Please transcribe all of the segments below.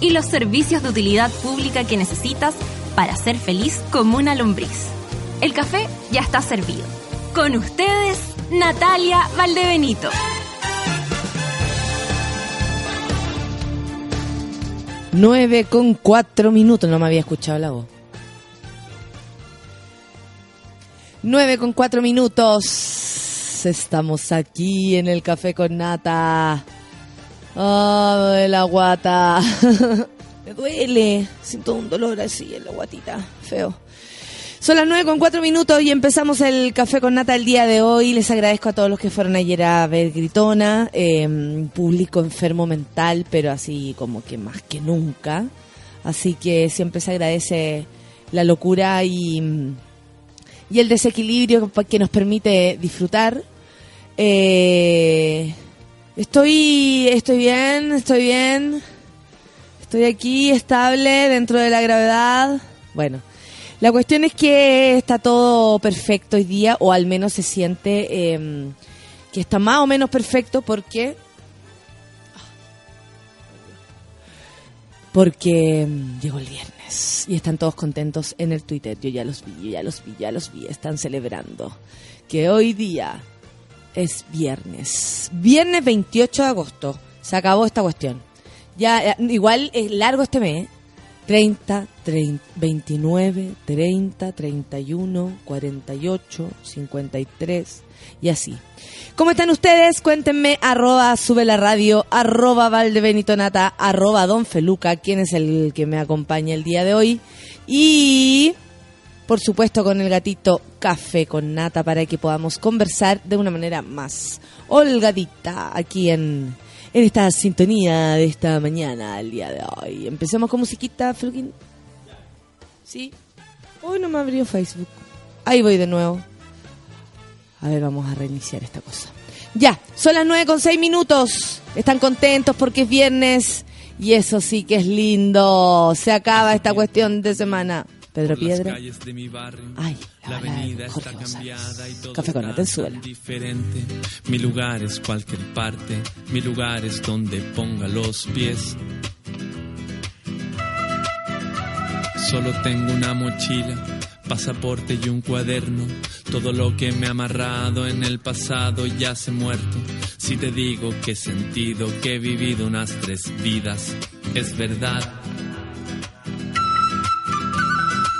y los servicios de utilidad pública que necesitas para ser feliz como una lombriz. El café ya está servido. Con ustedes, Natalia Valdebenito. Nueve con cuatro minutos, no me había escuchado la voz. Nueve con cuatro minutos. Estamos aquí en el café con nata. Oh, la guata. me duele. Siento un dolor así en la guatita. Feo. Son las nueve con cuatro minutos y empezamos el café con nata el día de hoy. Les agradezco a todos los que fueron ayer a ver Gritona. Eh, público enfermo mental, pero así como que más que nunca. Así que siempre se agradece la locura y, y el desequilibrio que nos permite disfrutar. Eh, estoy, estoy bien, estoy bien. Estoy aquí estable dentro de la gravedad. Bueno, la cuestión es que está todo perfecto hoy día, o al menos se siente eh, que está más o menos perfecto porque... Porque mm, llegó el viernes y están todos contentos en el Twitter. Yo ya los vi, ya los vi, ya los vi. Están celebrando que hoy día es viernes. Viernes 28 de agosto. Se acabó esta cuestión. Ya, eh, igual es largo este mes. ¿eh? 30, 30, 29, 30, 31, 48, 53 y así. ¿Cómo están ustedes? Cuéntenme, arroba sube la radio, arroba valdebenitonata, arroba don Feluca, quien es el que me acompaña el día de hoy. Y, por supuesto, con el gatito café con nata para que podamos conversar de una manera más holgadita aquí en en esta sintonía de esta mañana, el día de hoy. Empecemos con musiquita, Flukin. ¿Sí? Hoy no me abrió Facebook. Ahí voy de nuevo. A ver, vamos a reiniciar esta cosa. Ya, son las nueve con seis minutos. Están contentos porque es viernes. Y eso sí que es lindo. Se acaba esta cuestión de semana. Pedro Piedra. Ay, la avenida está cambiada y todo Café con Atenzuela. diferente. Mi lugar es cualquier parte, mi lugar es donde ponga los pies. Solo tengo una mochila, pasaporte y un cuaderno. Todo lo que me ha amarrado en el pasado ya se muerto. Si te digo que he sentido que he vivido unas tres vidas, es verdad.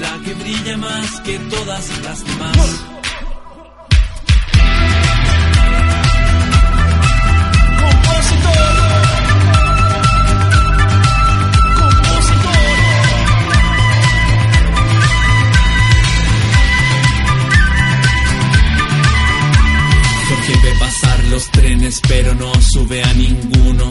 la que brilla más que todas las demás. Jorge ve pasar los trenes pero no sube a ninguno.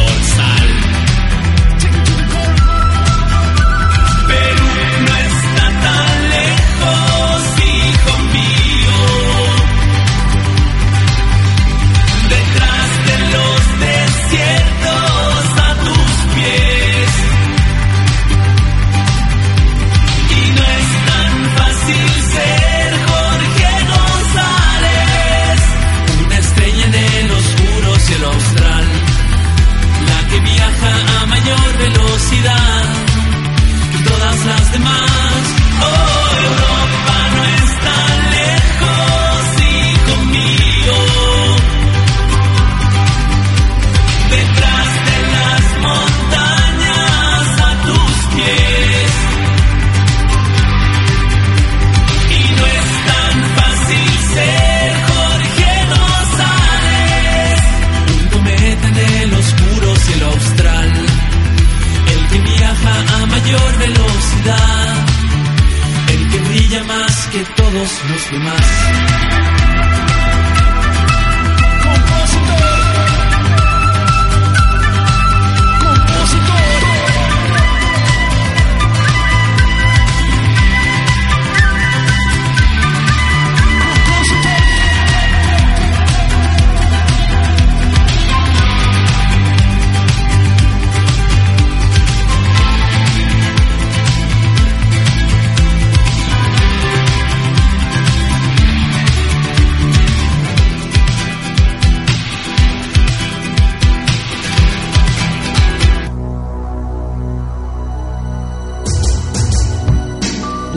todos los demás.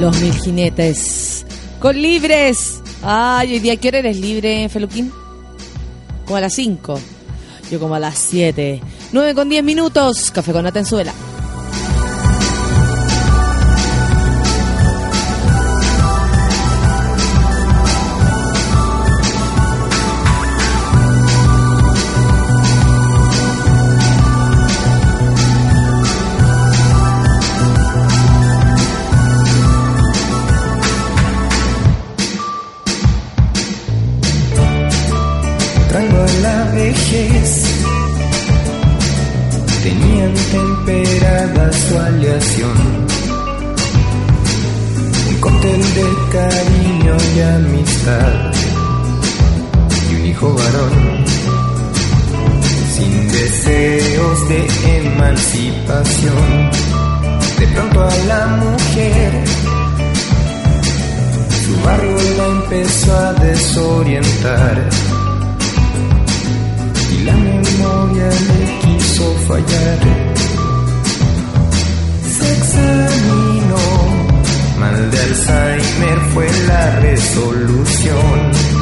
Los mil jinetes. Con libres. Ay, hoy día, ¿qué hora eres libre, Feluquín? Como a las 5. Yo como a las 7. 9 con 10 minutos. Café con Atenzuela. fue la resolución.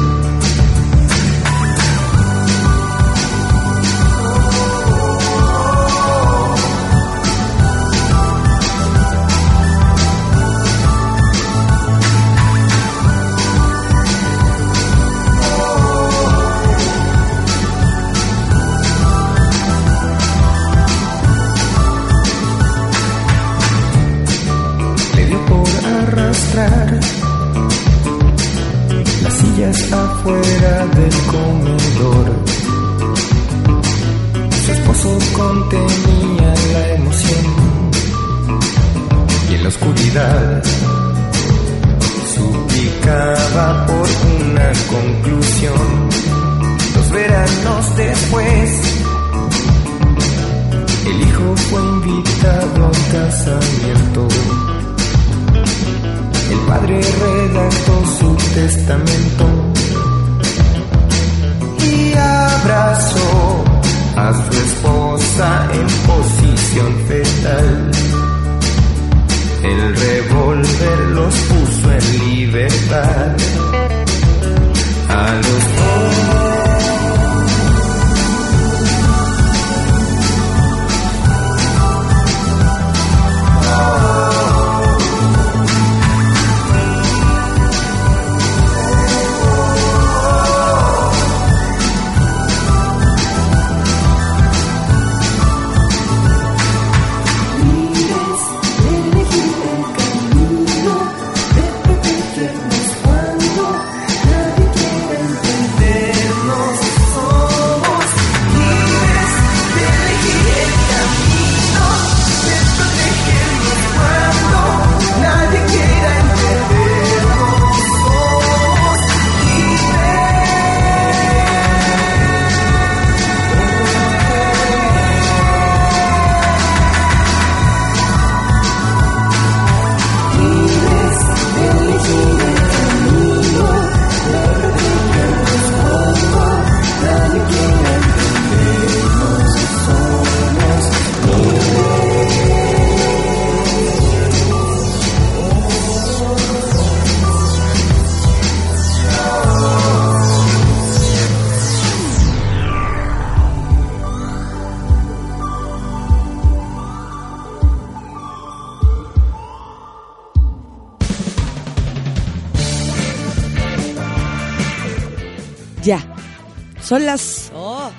Son las... Oh.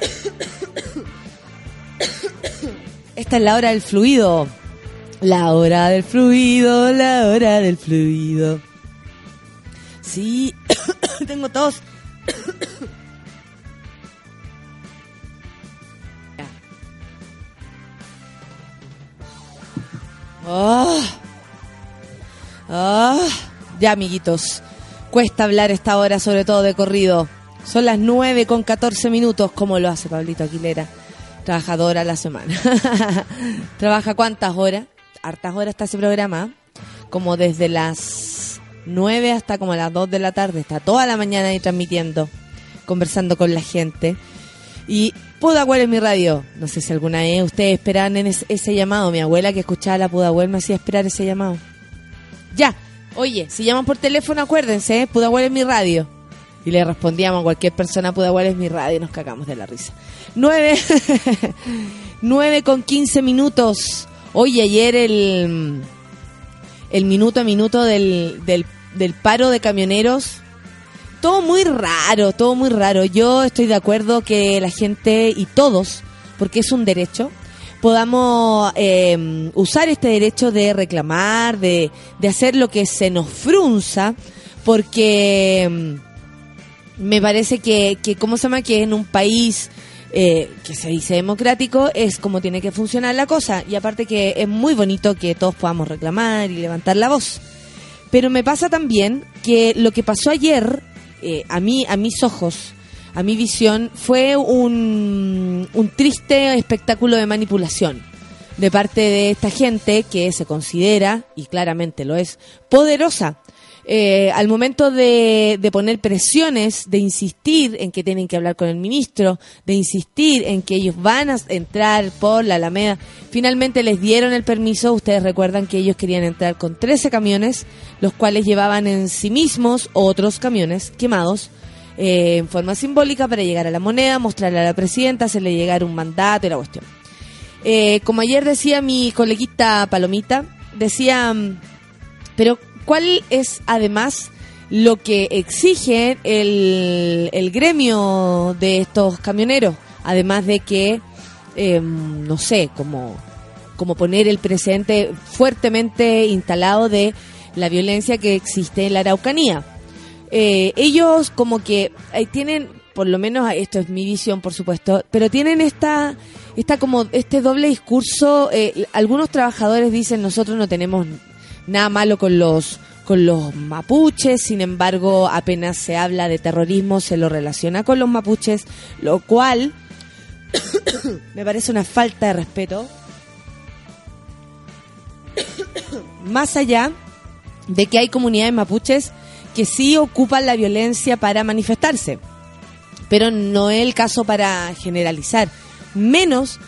Esta es la hora del fluido. La hora del fluido, la hora del fluido. Sí, tengo tos. Oh. Oh. Ya, amiguitos, cuesta hablar esta hora, sobre todo de corrido. Son las 9 con 14 minutos, como lo hace Pablito Aguilera. Trabajadora la semana. ¿Trabaja cuántas horas? Hartas horas está ese programa. Como desde las 9 hasta como las 2 de la tarde. Está toda la mañana ahí transmitiendo, conversando con la gente. Y Pudahuel en mi radio. No sé si alguna vez ustedes esperaban en ese, llamado. Mi abuela que escuchaba la Pudahuel me hacía esperar ese llamado. Ya, oye, si llaman por teléfono, acuérdense, ¿eh? Pudahuel en mi radio. Y le respondíamos cualquier persona, Pudahuel es mi radio, y nos cagamos de la risa. Nueve, nueve con quince minutos. Oye, ayer el, el minuto a minuto del, del, del paro de camioneros todo muy raro, todo muy raro. Yo estoy de acuerdo que la gente y todos, porque es un derecho, podamos eh, usar este derecho de reclamar, de, de hacer lo que se nos frunza, porque mm, me parece que, que, ¿cómo se llama? Que en un país eh, que se dice democrático es como tiene que funcionar la cosa. Y aparte que es muy bonito que todos podamos reclamar y levantar la voz. Pero me pasa también que lo que pasó ayer eh, a mí, a mis ojos, a mi visión, fue un, un triste espectáculo de manipulación de parte de esta gente que se considera, y claramente lo es, poderosa. Eh, al momento de, poner presiones, de insistir en que tienen que hablar con el ministro, de insistir en que ellos van a entrar por la Alameda, finalmente les dieron el permiso. Ustedes recuerdan que ellos querían entrar con 13 camiones, los cuales llevaban en sí mismos otros camiones quemados. Eh, en forma simbólica para llegar a la moneda, mostrarle a la presidenta, hacerle llegar un mandato y la cuestión. Eh, como ayer decía mi coleguita Palomita, decía, pero ¿cuál es además lo que exige el, el gremio de estos camioneros? Además de que, eh, no sé, como, como poner el presente fuertemente instalado de la violencia que existe en la Araucanía. Eh, ellos como que eh, tienen, por lo menos esto es mi visión, por supuesto, pero tienen esta, esta como este doble discurso. Eh, algunos trabajadores dicen nosotros no tenemos nada malo con los con los mapuches, sin embargo, apenas se habla de terrorismo, se lo relaciona con los mapuches, lo cual me parece una falta de respeto. Más allá de que hay comunidades mapuches que sí ocupan la violencia para manifestarse, pero no es el caso para generalizar, menos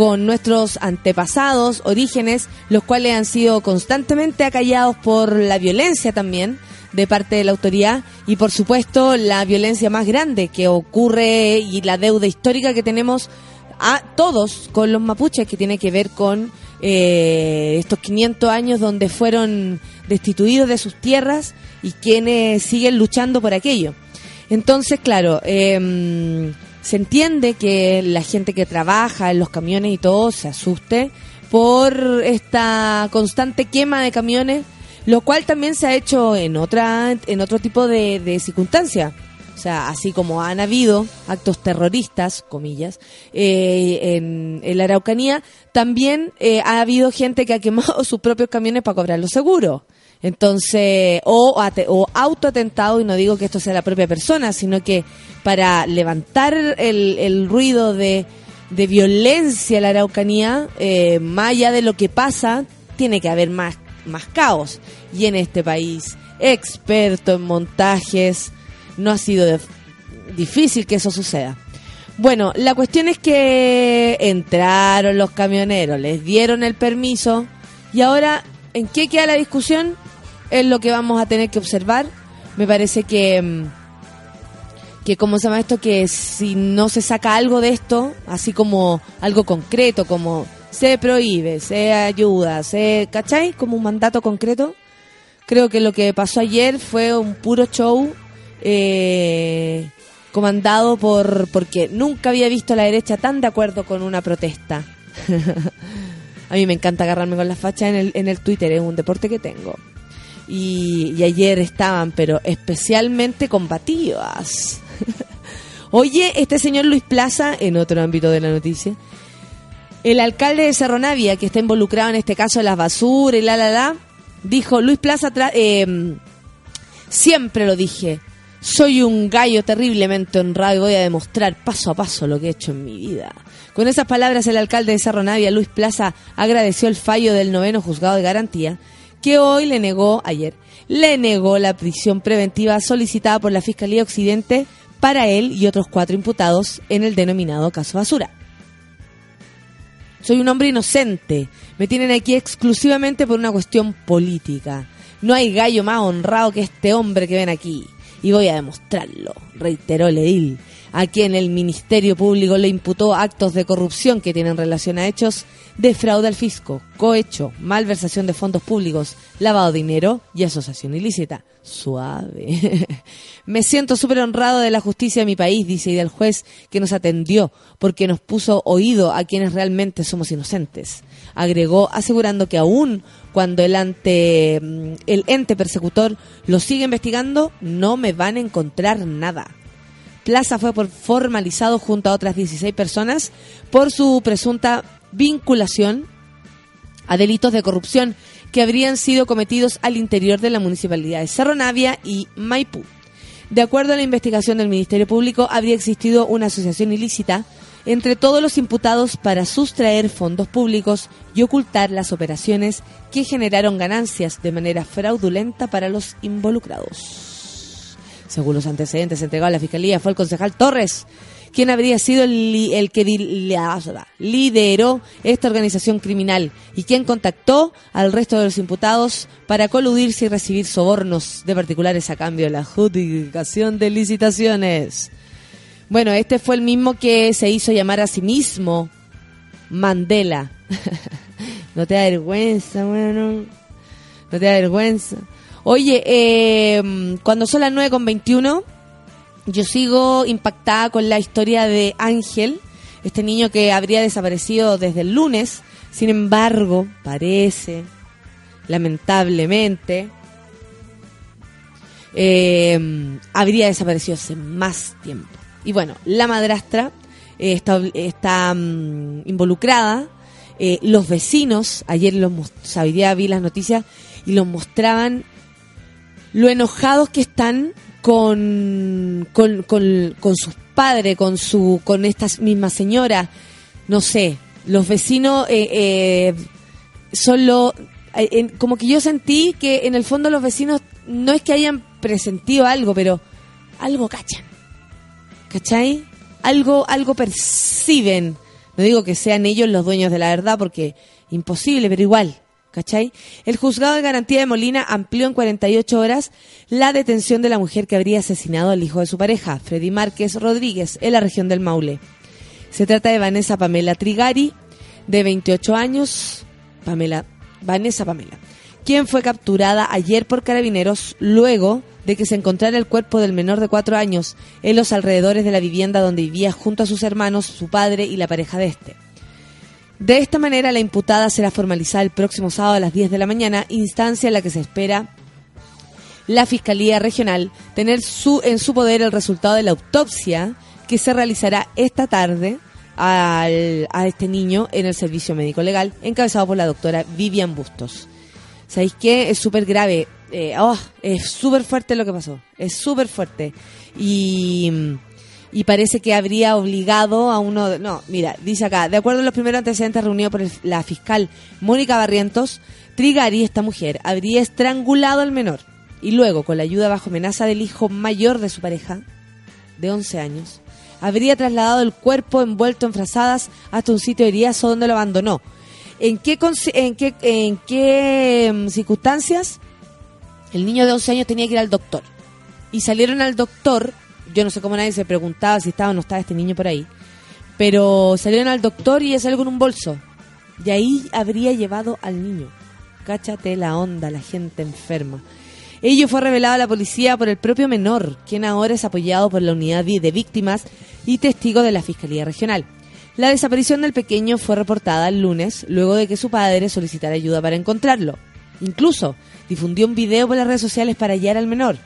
con nuestros antepasados, orígenes, los cuales han sido constantemente acallados por la violencia también de parte de la autoridad y por supuesto la violencia más grande que ocurre y la deuda histórica que tenemos a todos con los mapuches que tiene que ver con eh, estos 500 años donde fueron destituidos de sus tierras y quienes siguen luchando por aquello. Entonces, claro, eh, se entiende que la gente que trabaja en los camiones y todo se asuste por esta constante quema de camiones, lo cual también se ha hecho en otra en otro tipo de, de circunstancias. O sea, así como han habido actos terroristas, comillas, eh, en, en, la Araucanía, también eh, ha habido gente que ha quemado sus propios camiones para cobrar los seguros. Entonces, o, o autoatentado, y no digo que esto sea la propia persona, sino que para levantar el, el ruido de, violencia en la Araucanía, eh, más allá de lo que pasa, tiene que haber más, más caos. Y en este país, experto en montajes, no ha sido de, difícil que eso suceda. Bueno, la cuestión es que entraron los camioneros, les dieron el permiso y ahora, ¿en qué queda la discusión? Es lo que vamos a tener que observar. Me parece que que cómo se llama esto que si no se saca algo de esto, así como algo concreto, como se prohíbe, se ayuda, se, ¿cachai? Como un mandato concreto. Creo que lo que pasó ayer fue un puro show eh, comandado por porque nunca había visto a la derecha tan de acuerdo con una protesta. a mí me encanta agarrarme con las fachas en el, en el Twitter, es un deporte que tengo. Y, ayer estaban, pero especialmente combativas. Oye, este señor Luis Plaza, en otro ámbito de la noticia, el alcalde de Cerro Navia, que está involucrado en este caso de las basuras y la, la, la, dijo, Luis Plaza, eh, siempre lo dije, soy un gallo terriblemente honrado y voy a demostrar paso a paso lo que he hecho en mi vida. Con esas palabras, el alcalde de Cerro Navia, Luis Plaza, agradeció el fallo del noveno juzgado de garantía, que hoy le negó, ayer, le negó la prisión preventiva solicitada por la Fiscalía Occidente para él y otros cuatro imputados en el denominado caso Basura. Soy un hombre inocente. Me tienen aquí exclusivamente por una cuestión política. No hay gallo más honrado que este hombre que ven aquí. Y voy a demostrarlo, reiteró el edil, a quien el Ministerio Público le imputó actos de corrupción que tienen relación a hechos de fraude al fisco, cohecho, malversación de fondos públicos, lavado de dinero y asociación ilícita. Suave. Me siento súper honrado de la justicia de mi país, dice, y del juez que nos atendió, porque nos puso oído a quienes realmente somos inocentes. Agregó, asegurando que aún cuando el, ante, mm, el ente persecutor lo sigue investigando, no me van a encontrar nada. Plaza fue formalizado junto a otras 16 personas por su presunta vinculación a delitos de corrupción que habrían sido cometidos al interior de la municipalidad de Cerro Navia y Maipú. De acuerdo a la investigación del Ministerio Público, habría existido una asociación ilícita entre todos los imputados para sustraer fondos públicos y ocultar las operaciones que generaron ganancias de manera fraudulenta para los involucrados. Según los antecedentes entregados a la Fiscalía, fue el concejal Torres quien habría sido el, que la- lideró esta organización criminal y quien contactó al resto de los imputados para coludirse y recibir sobornos de particulares a cambio de la adjudicación de licitaciones. Bueno, este fue el mismo que se hizo llamar a sí mismo Mandela. no te da vergüenza, bueno. No te da vergüenza. Oye, eh, cuando son las 9 con 21, yo sigo impactada con la historia de Ángel, este niño que habría desaparecido desde el lunes. Sin embargo, parece, lamentablemente, eh, habría desaparecido hace más tiempo. Y bueno, la madrastra eh, está, mm, involucrada. Eh, los vecinos, ayer los o sea, vi las noticias y los mostraban lo enojados que están con, con, con, con sus padres, con su, con esta misma señora. No sé, los vecinos eh, eh, son lo, eh, como que yo sentí que en el fondo los vecinos no es que hayan presentido algo, pero algo cachan. ¿Cachai? Algo, algo perciben. No digo que sean ellos los dueños de la verdad, porque imposible, pero igual. ¿Cachai? El juzgado de garantía de Molina amplió en 48 horas la detención de la mujer que habría asesinado al hijo de su pareja, Freddy Márquez Rodríguez, en la región del Maule. Se trata de Vanessa Pamela Trigari, de 28 años. Pamela, Vanessa Pamela, quien fue capturada ayer por carabineros luego de que se encontrara el cuerpo del menor de cuatro años en los alrededores de la vivienda donde vivía junto a sus hermanos, su padre y la pareja de este. De esta manera, la imputada será formalizada el próximo sábado a las 10 de la mañana, instancia en la que se espera la Fiscalía Regional tener su, en su poder el resultado de la autopsia que se realizará esta tarde al- a este niño en el servicio médico legal, encabezado por la doctora Vivian Bustos. ¿Sabéis qué? Es súper grave. Eh, oh, es súper fuerte lo que pasó. Es súper fuerte. Y, y parece que habría obligado a uno... no, mira, dice acá, de acuerdo a los primeros antecedentes reunidos por el- la fiscal Mónica Barrientos, Trigari, esta mujer, habría estrangulado al menor y luego, con la ayuda bajo amenaza del hijo mayor de su pareja, de 11 años, habría trasladado el cuerpo envuelto en frazadas hasta un sitio de heridas donde lo abandonó. ¿En qué, en qué, en qué mm, circunstancias? El niño de 11 años tenía que ir al doctor. Y salieron al doctor, yo no sé cómo nadie se preguntaba si estaba o no estaba este niño por ahí, pero salieron al doctor y es algo en un bolso. Y ahí habría llevado al niño. Cáchate la onda, la gente enferma. Ello fue revelado a la policía por el propio menor, quien ahora es apoyado por la unidad de víctimas y testigo de la Fiscalía Regional. La desaparición del pequeño fue reportada el lunes, luego de que su padre solicitara ayuda para encontrarlo. Incluso difundió un video por las redes sociales para hallar al menor.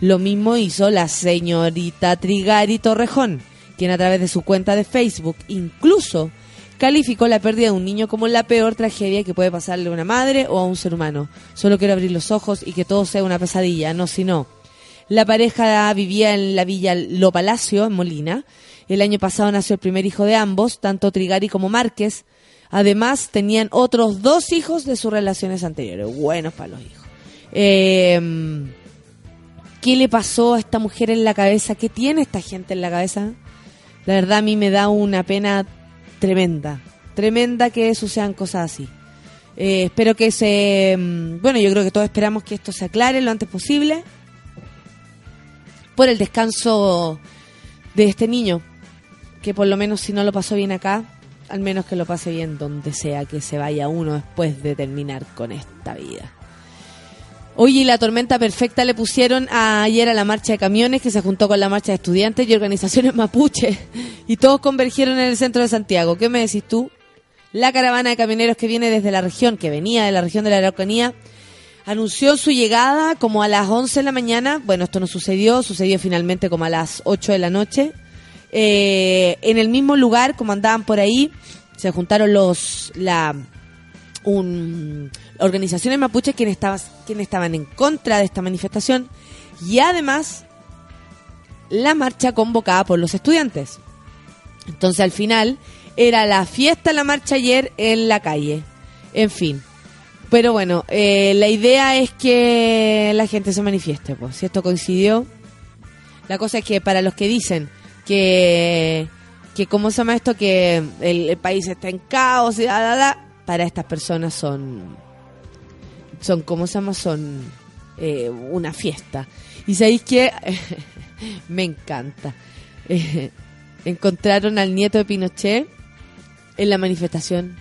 Lo mismo hizo la señorita Trigari Torrejón, quien a través de su cuenta de Facebook incluso calificó la pérdida de un niño como la peor tragedia que puede pasarle a una madre o a un ser humano. Solo quiero abrir los ojos y que todo sea una pesadilla, no si no. La pareja vivía en la villa Lo Palacio, en Molina. El año pasado nació el primer hijo de ambos, tanto Trigari como Márquez. Además, tenían otros dos hijos de sus relaciones anteriores. Buenos para los hijos. Eh, ¿Qué le pasó a esta mujer en la cabeza? ¿Qué tiene esta gente en la cabeza? La verdad a mí me da una pena tremenda. Tremenda que sucedan cosas así. Eh, espero que se... mm, Bueno, yo creo que todos esperamos que esto se aclare lo antes posible. Por el descanso de este niño. Que por lo menos si no lo pasó bien acá, al menos que lo pase bien donde sea que se vaya uno después de terminar con esta vida. Oye, y la tormenta perfecta le pusieron ayer a la marcha de camiones que se juntó con la marcha de estudiantes y organizaciones mapuche y todos convergieron en el centro de Santiago. ¿Qué me decís tú? La caravana de camioneros que viene desde la región, que venía de la región de la Araucanía, anunció su llegada como a las 11 de la mañana. Bueno, esto no sucedió, sucedió finalmente como a las 8 de la noche. Eh, en el mismo lugar, como andaban por ahí, se juntaron los la un, organizaciones mapuches quienes, estaban quienes estaban en contra de esta manifestación y además la marcha convocada por los estudiantes. Entonces al final era la fiesta, la marcha ayer en la calle. En fin. Pero bueno, eh, la idea es que la gente se manifieste. Pues. Si esto coincidió, la cosa es que para los que dicen que, que ¿cómo se llama esto? Que el, país está en caos y da, da, para estas personas son, son ¿cómo se llama? Son eh, una fiesta. Y sabéis que me encanta. Eh, encontraron al nieto de Pinochet en la manifestación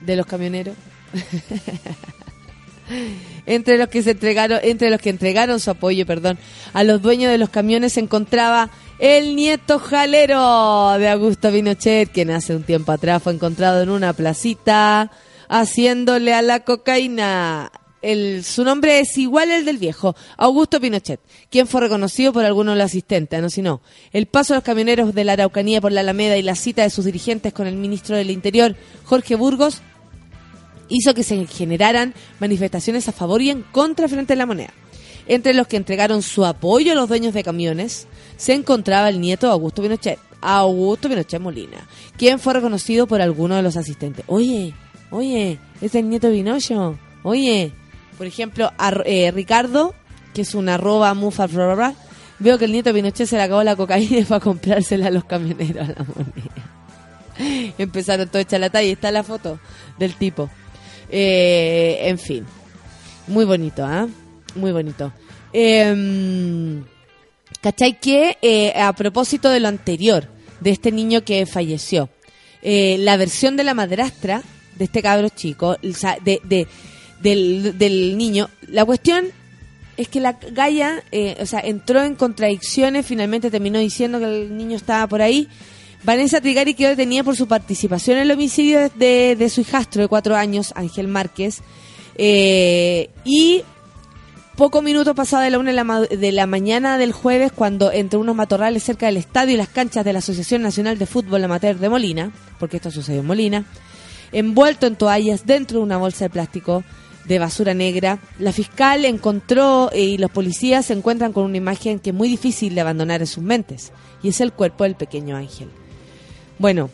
de los camioneros. entre los que se entregaron, entre los que entregaron su apoyo, perdón, a los dueños de los camiones se encontraba el nieto jalero de Augusto Pinochet, quien hace un tiempo atrás fue encontrado en una placita haciéndole a la cocaína. El, su nombre es igual al del viejo, Augusto Pinochet, quien fue reconocido por algunos de los asistentes, no si no. El paso de los camioneros de la Araucanía por la Alameda y la cita de sus dirigentes con el ministro del Interior, Jorge Burgos, hizo que se generaran manifestaciones a favor y en contra frente a la moneda. Entre los que entregaron su apoyo a los dueños de camiones se encontraba el nieto de Augusto Pinochet, Augusto Pinochet Molina, quien fue reconocido por algunos de los asistentes. Oye, oye, es el nieto de Pinocho. Oye, por ejemplo, a eh, Ricardo, que es una arroba mufa, bla, bla, veo que el nieto de Pinochet se le acabó la cocaína y fue a comprársela a los camioneros a la moneda. Empezaron todo hecha la talla y está la foto del tipo. Eh, en fin, muy bonito, ¿ah? Muy bonito. Eh, ¿Cachai que eh, a propósito de lo anterior, de este niño que falleció, eh, la versión de la madrastra de este cabro chico, de, de- del, del niño, la cuestión es que la Gaia, eh, o sea, entró en contradicciones, finalmente terminó diciendo que el niño estaba por ahí. Vanessa Trigari quedó detenida por su participación en el homicidio de- de su hijastro de cuatro años, Ángel Márquez. Eh, y poco minutos pasado de la una de la, de la mañana del jueves, cuando entre unos matorrales cerca del estadio y las canchas de la Asociación Nacional de Fútbol Amateur de Molina, porque esto sucedió en Molina, envuelto en toallas dentro de una bolsa de plástico de basura negra, la fiscal encontró eh, y los policías se encuentran con una imagen que es muy difícil de abandonar en sus mentes, y es el cuerpo del pequeño ángel. Bueno,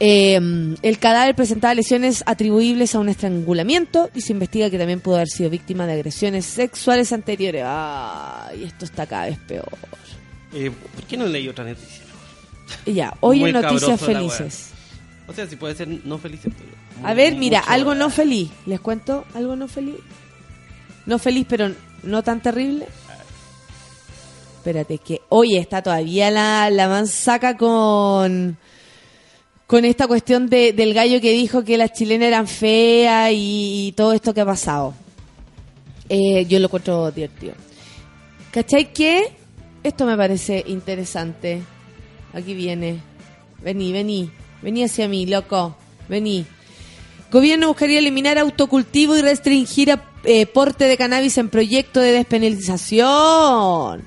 eh, el cadáver presentaba lesiones atribuibles a un estrangulamiento y se investiga que también pudo haber sido víctima de agresiones sexuales anteriores. Ay, esto está cada vez peor. Eh, ¿Por qué no leí otra noticia? Ya, hoy Muy en Noticias Felices. O sea, si puede ser no felices. A ver, mira, mucho- algo no feliz. ¿Les cuento algo no feliz? No feliz, pero no tan terrible. Espérate, que oye, está todavía la, la mansaca con con esta cuestión de, del gallo que dijo que las chilenas eran feas y, y todo esto que ha pasado. Eh, yo lo encuentro divertido. ¿Cachai que? Esto me parece interesante. Aquí viene. Vení, vení. Vení hacia mí, loco. Vení. Gobierno buscaría eliminar autocultivo y restringir a- eh, porte de cannabis en proyecto de despenalización.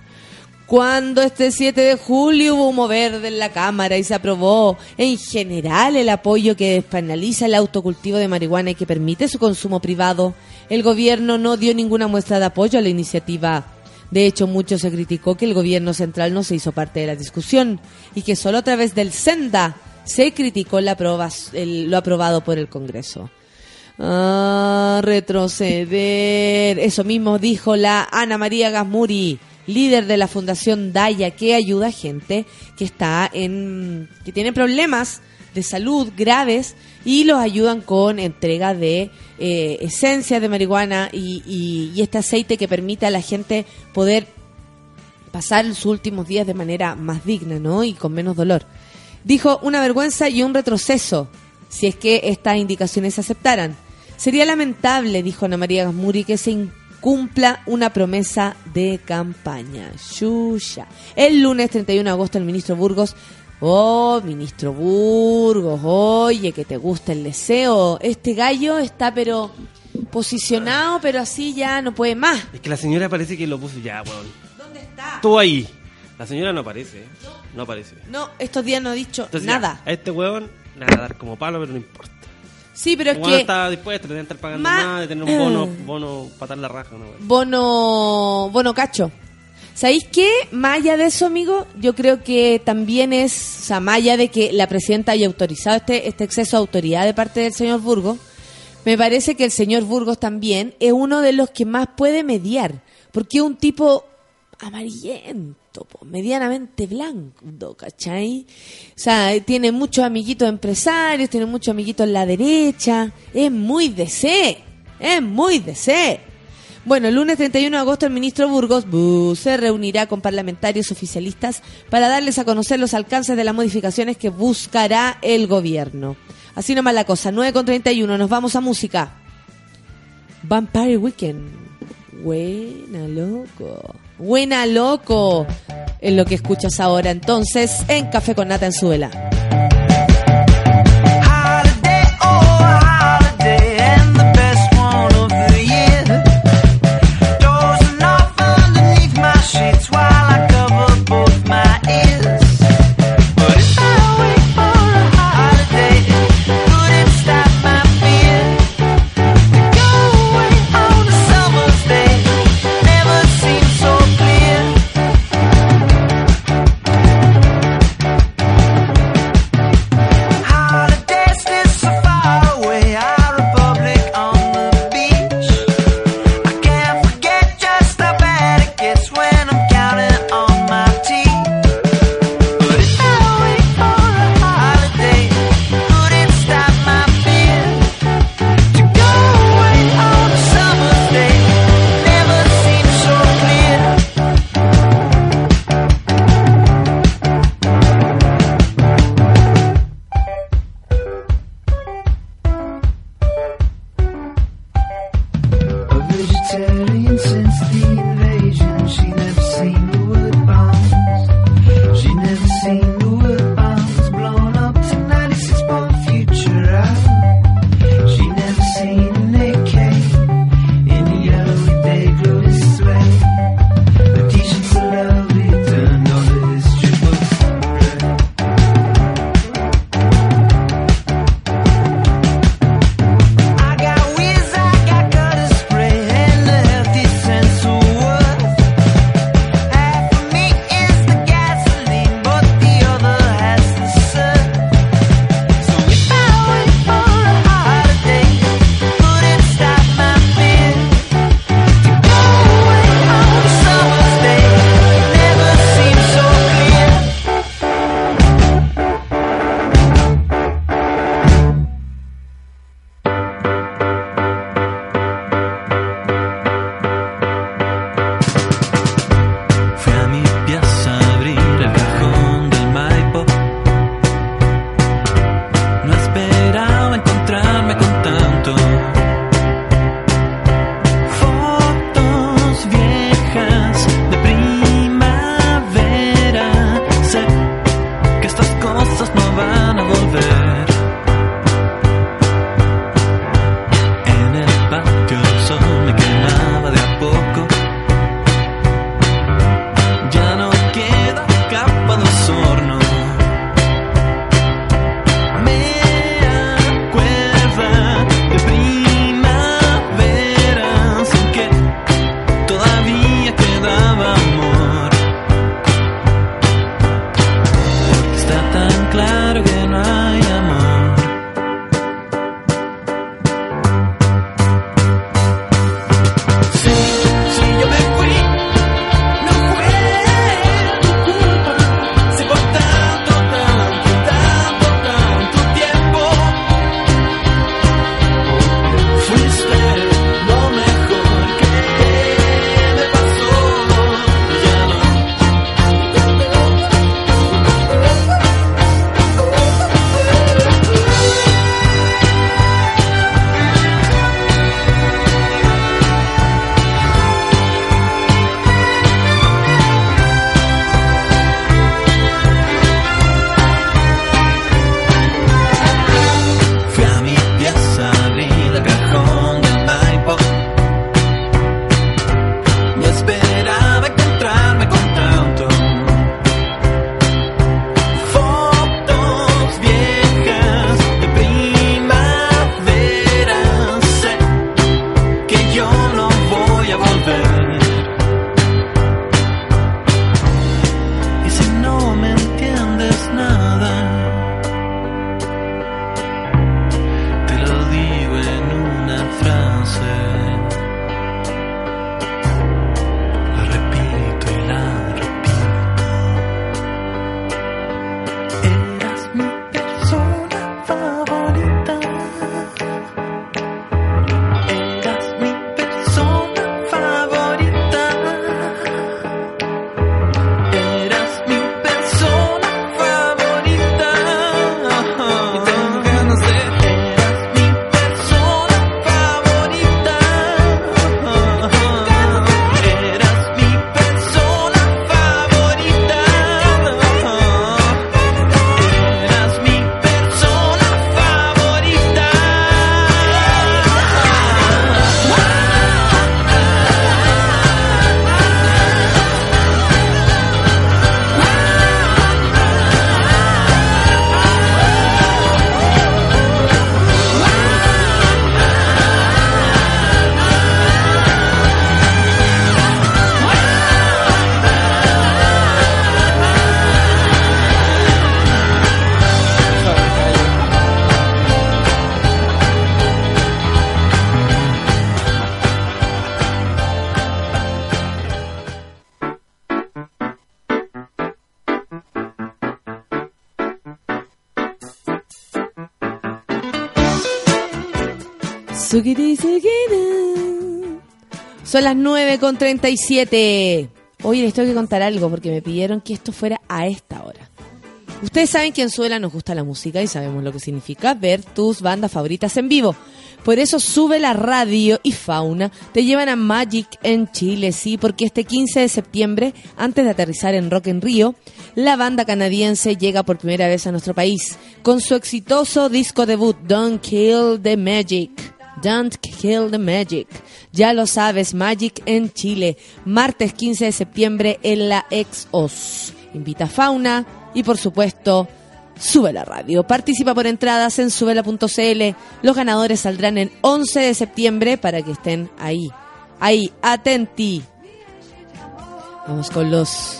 Cuando este 7 de julio hubo humo verde en la Cámara y se aprobó en general el apoyo que despenaliza el autocultivo de marihuana y que permite su consumo privado, el gobierno no dio ninguna muestra de apoyo a la iniciativa. De hecho, mucho se criticó que el gobierno central no se hizo parte de la discusión y que solo a través del SENDA se criticó la el- lo aprobado por el Congreso. Ah, retroceder. Eso mismo dijo la Ana María Gasmuri, líder de la Fundación Daya, que ayuda a gente que está en, que tiene problemas de salud graves y los ayudan con entrega de eh, esencias de marihuana y, y- este aceite que permite a la gente poder pasar sus últimos días de manera más digna, ¿no? Y con menos dolor. Dijo una vergüenza y un retroceso si es que estas indicaciones se aceptaran. Sería lamentable, dijo Ana María Gasmuri, que se incumpla una promesa de campaña. Yuya. El lunes 31 de agosto el ministro Burgos Oh, ministro Burgos, oye, que te gusta el deseo. Este gallo está pero posicionado, pero así ya no puede más. Es que la señora parece que lo puso ya, weón. ¿Dónde está? Estuvo ahí. La señora no aparece, ¿eh? No aparece. No, estos días no ha dicho Entonces, ya, nada. a este weón le van a dar como palo, pero no importa. Sí, pero es que está dispuesto, de estar pagando más, de tener un bono, bono patar la raja, ¿no, bono, bono cacho. ¿Sabéis qué? Más allá de eso, amigo, yo creo que también es, o sea, más allá de que la presidenta haya autorizado este, este exceso de autoridad de parte del señor Burgos, me parece que el señor Burgos también es uno de los que más puede mediar, porque es un tipo amarillento, po, medianamente blanco, ¿cachai? O sea, tiene muchos amiguitos empresarios, tiene muchos amiguitos en la derecha, es muy de C, es muy de C. Bueno, el lunes 31 de agosto el ministro Burgos bu, se reunirá con parlamentarios oficialistas para darles a conocer los alcances de las modificaciones que buscará el gobierno. Así nomás la cosa, 9 con 31, nos vamos a música. Vampire Weekend. Buena loco. Buena loco. Es lo que escuchas ahora entonces en Café con Nata en Son las 9 con 37. Oye, les tengo que contar algo porque me pidieron que esto fuera a esta hora. Ustedes saben que en Suela nos gusta la música y sabemos lo que significa ver tus bandas favoritas en vivo. Por eso sube la radio y fauna. Te llevan a Magic en Chile, sí, porque este 15 de septiembre, antes de aterrizar en Rock en Río, la banda canadiense llega por primera vez a nuestro país con su exitoso disco debut Don't Kill the Magic. Don't Kill the Magic. Ya lo sabes, Magic en Chile, martes 15 de septiembre en la Ex-Os. Invita a Fauna y por supuesto Sube la radio. Participa por entradas en subela.cl. Los ganadores saldrán en 11 de septiembre para que estén ahí. Ahí, atenti. Vamos con los...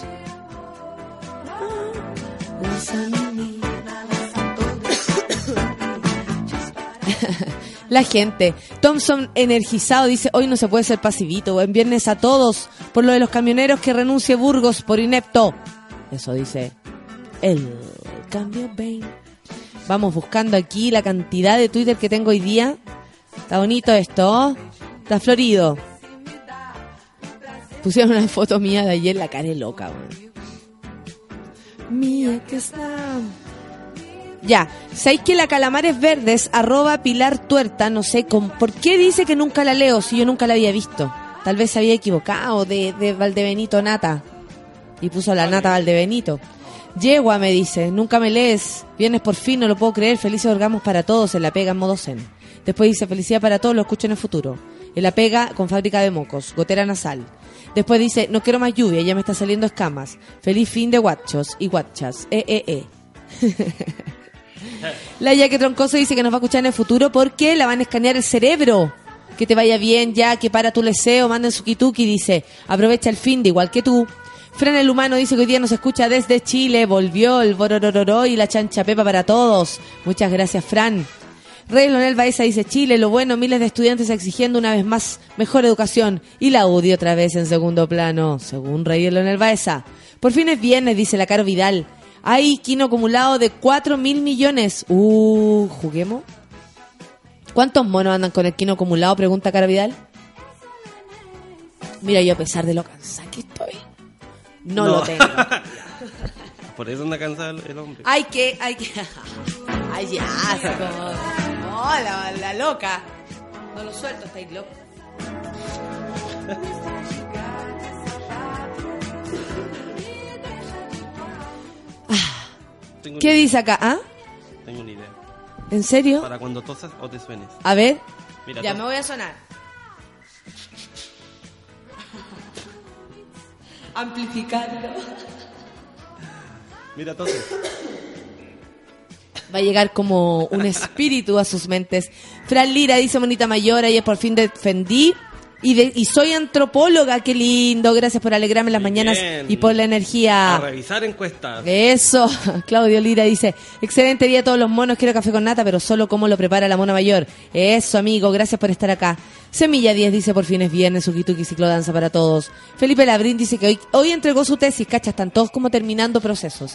La gente. Thompson energizado dice, hoy no se puede ser pasivito. Buen viernes a todos. Por lo de los camioneros que renuncie Burgos por inepto. Eso dice el cambio 20. Vamos buscando aquí la cantidad de Twitter que tengo hoy día. Está bonito esto. Está florido. Pusieron una foto mía de ayer, la cara es loca. Mía que está. Ya, ¿sabéis que la Calamares Verdes, arroba Pilar Tuerta, no sé con, por qué dice que nunca la leo si yo nunca la había visto? Tal vez se había equivocado de, de Valdebenito Nata. Y puso la Nata Valdebenito. Yegua me dice, nunca me lees, vienes por fin, no lo puedo creer, felices orgamos para todos, en la pega en modo zen. Después dice, felicidad para todos, lo escucho en el futuro. En la pega con fábrica de mocos, gotera nasal. Después dice, no quiero más lluvia, ya me está saliendo escamas. Feliz fin de guachos y guachas. Eh, eh, eh. la Yaque Troncoso dice que nos va a escuchar en el futuro porque la van a escanear el cerebro. Que te vaya bien ya, que para tu leseo, manden su kituki, dice, aprovecha el fin de igual que tú. Fran el Humano dice que hoy día nos escucha desde Chile, volvió el bororororo y la chancha pepa para todos. Muchas gracias, Fran. Rey Lonel Baeza dice Chile, lo bueno, miles de estudiantes exigiendo una vez más mejor educación y la UDI otra vez en segundo plano, según Rey Lonel Baeza. Por fin es viernes, dice la Caro Vidal. Hay quino acumulado de 4 mil millones. Uh, ¿juguemos? ¿Cuántos monos andan con el quino acumulado? Pregunta Caro Vidal. Mira, yo a pesar de lo cansada que estoy, no, No. lo tengo. Por eso anda cansado el, el hombre. Hay que, hay que. Ay, ya, así como. No, la, la loca. No lo suelto, estáis locos. Tengo, ¿Qué dice acá? ¿Ah? tengo una idea. ¿En serio? Para cuando tosas o te suenes. A ver. Mira, Ya me voy a sonar. Amplificarlo. Mira, toses. Va a llegar como un espíritu a sus mentes. Fran Lira dice Monita Mayor, ayer por fin defendí. Y, de- y soy antropóloga, qué lindo. Gracias por alegrarme las mañanas y por la energía. A revisar encuestas. Eso, Claudio Lira dice, excelente día a todos los monos, quiero café con nata, pero solo como lo prepara la mona mayor. Eso, amigo, gracias por estar acá. Semilla 10 dice, por fin es viernes, Ukituki ciclodanza para todos. Felipe Labrín dice que hoy, hoy entregó su tesis, cacha, están todos como terminando procesos.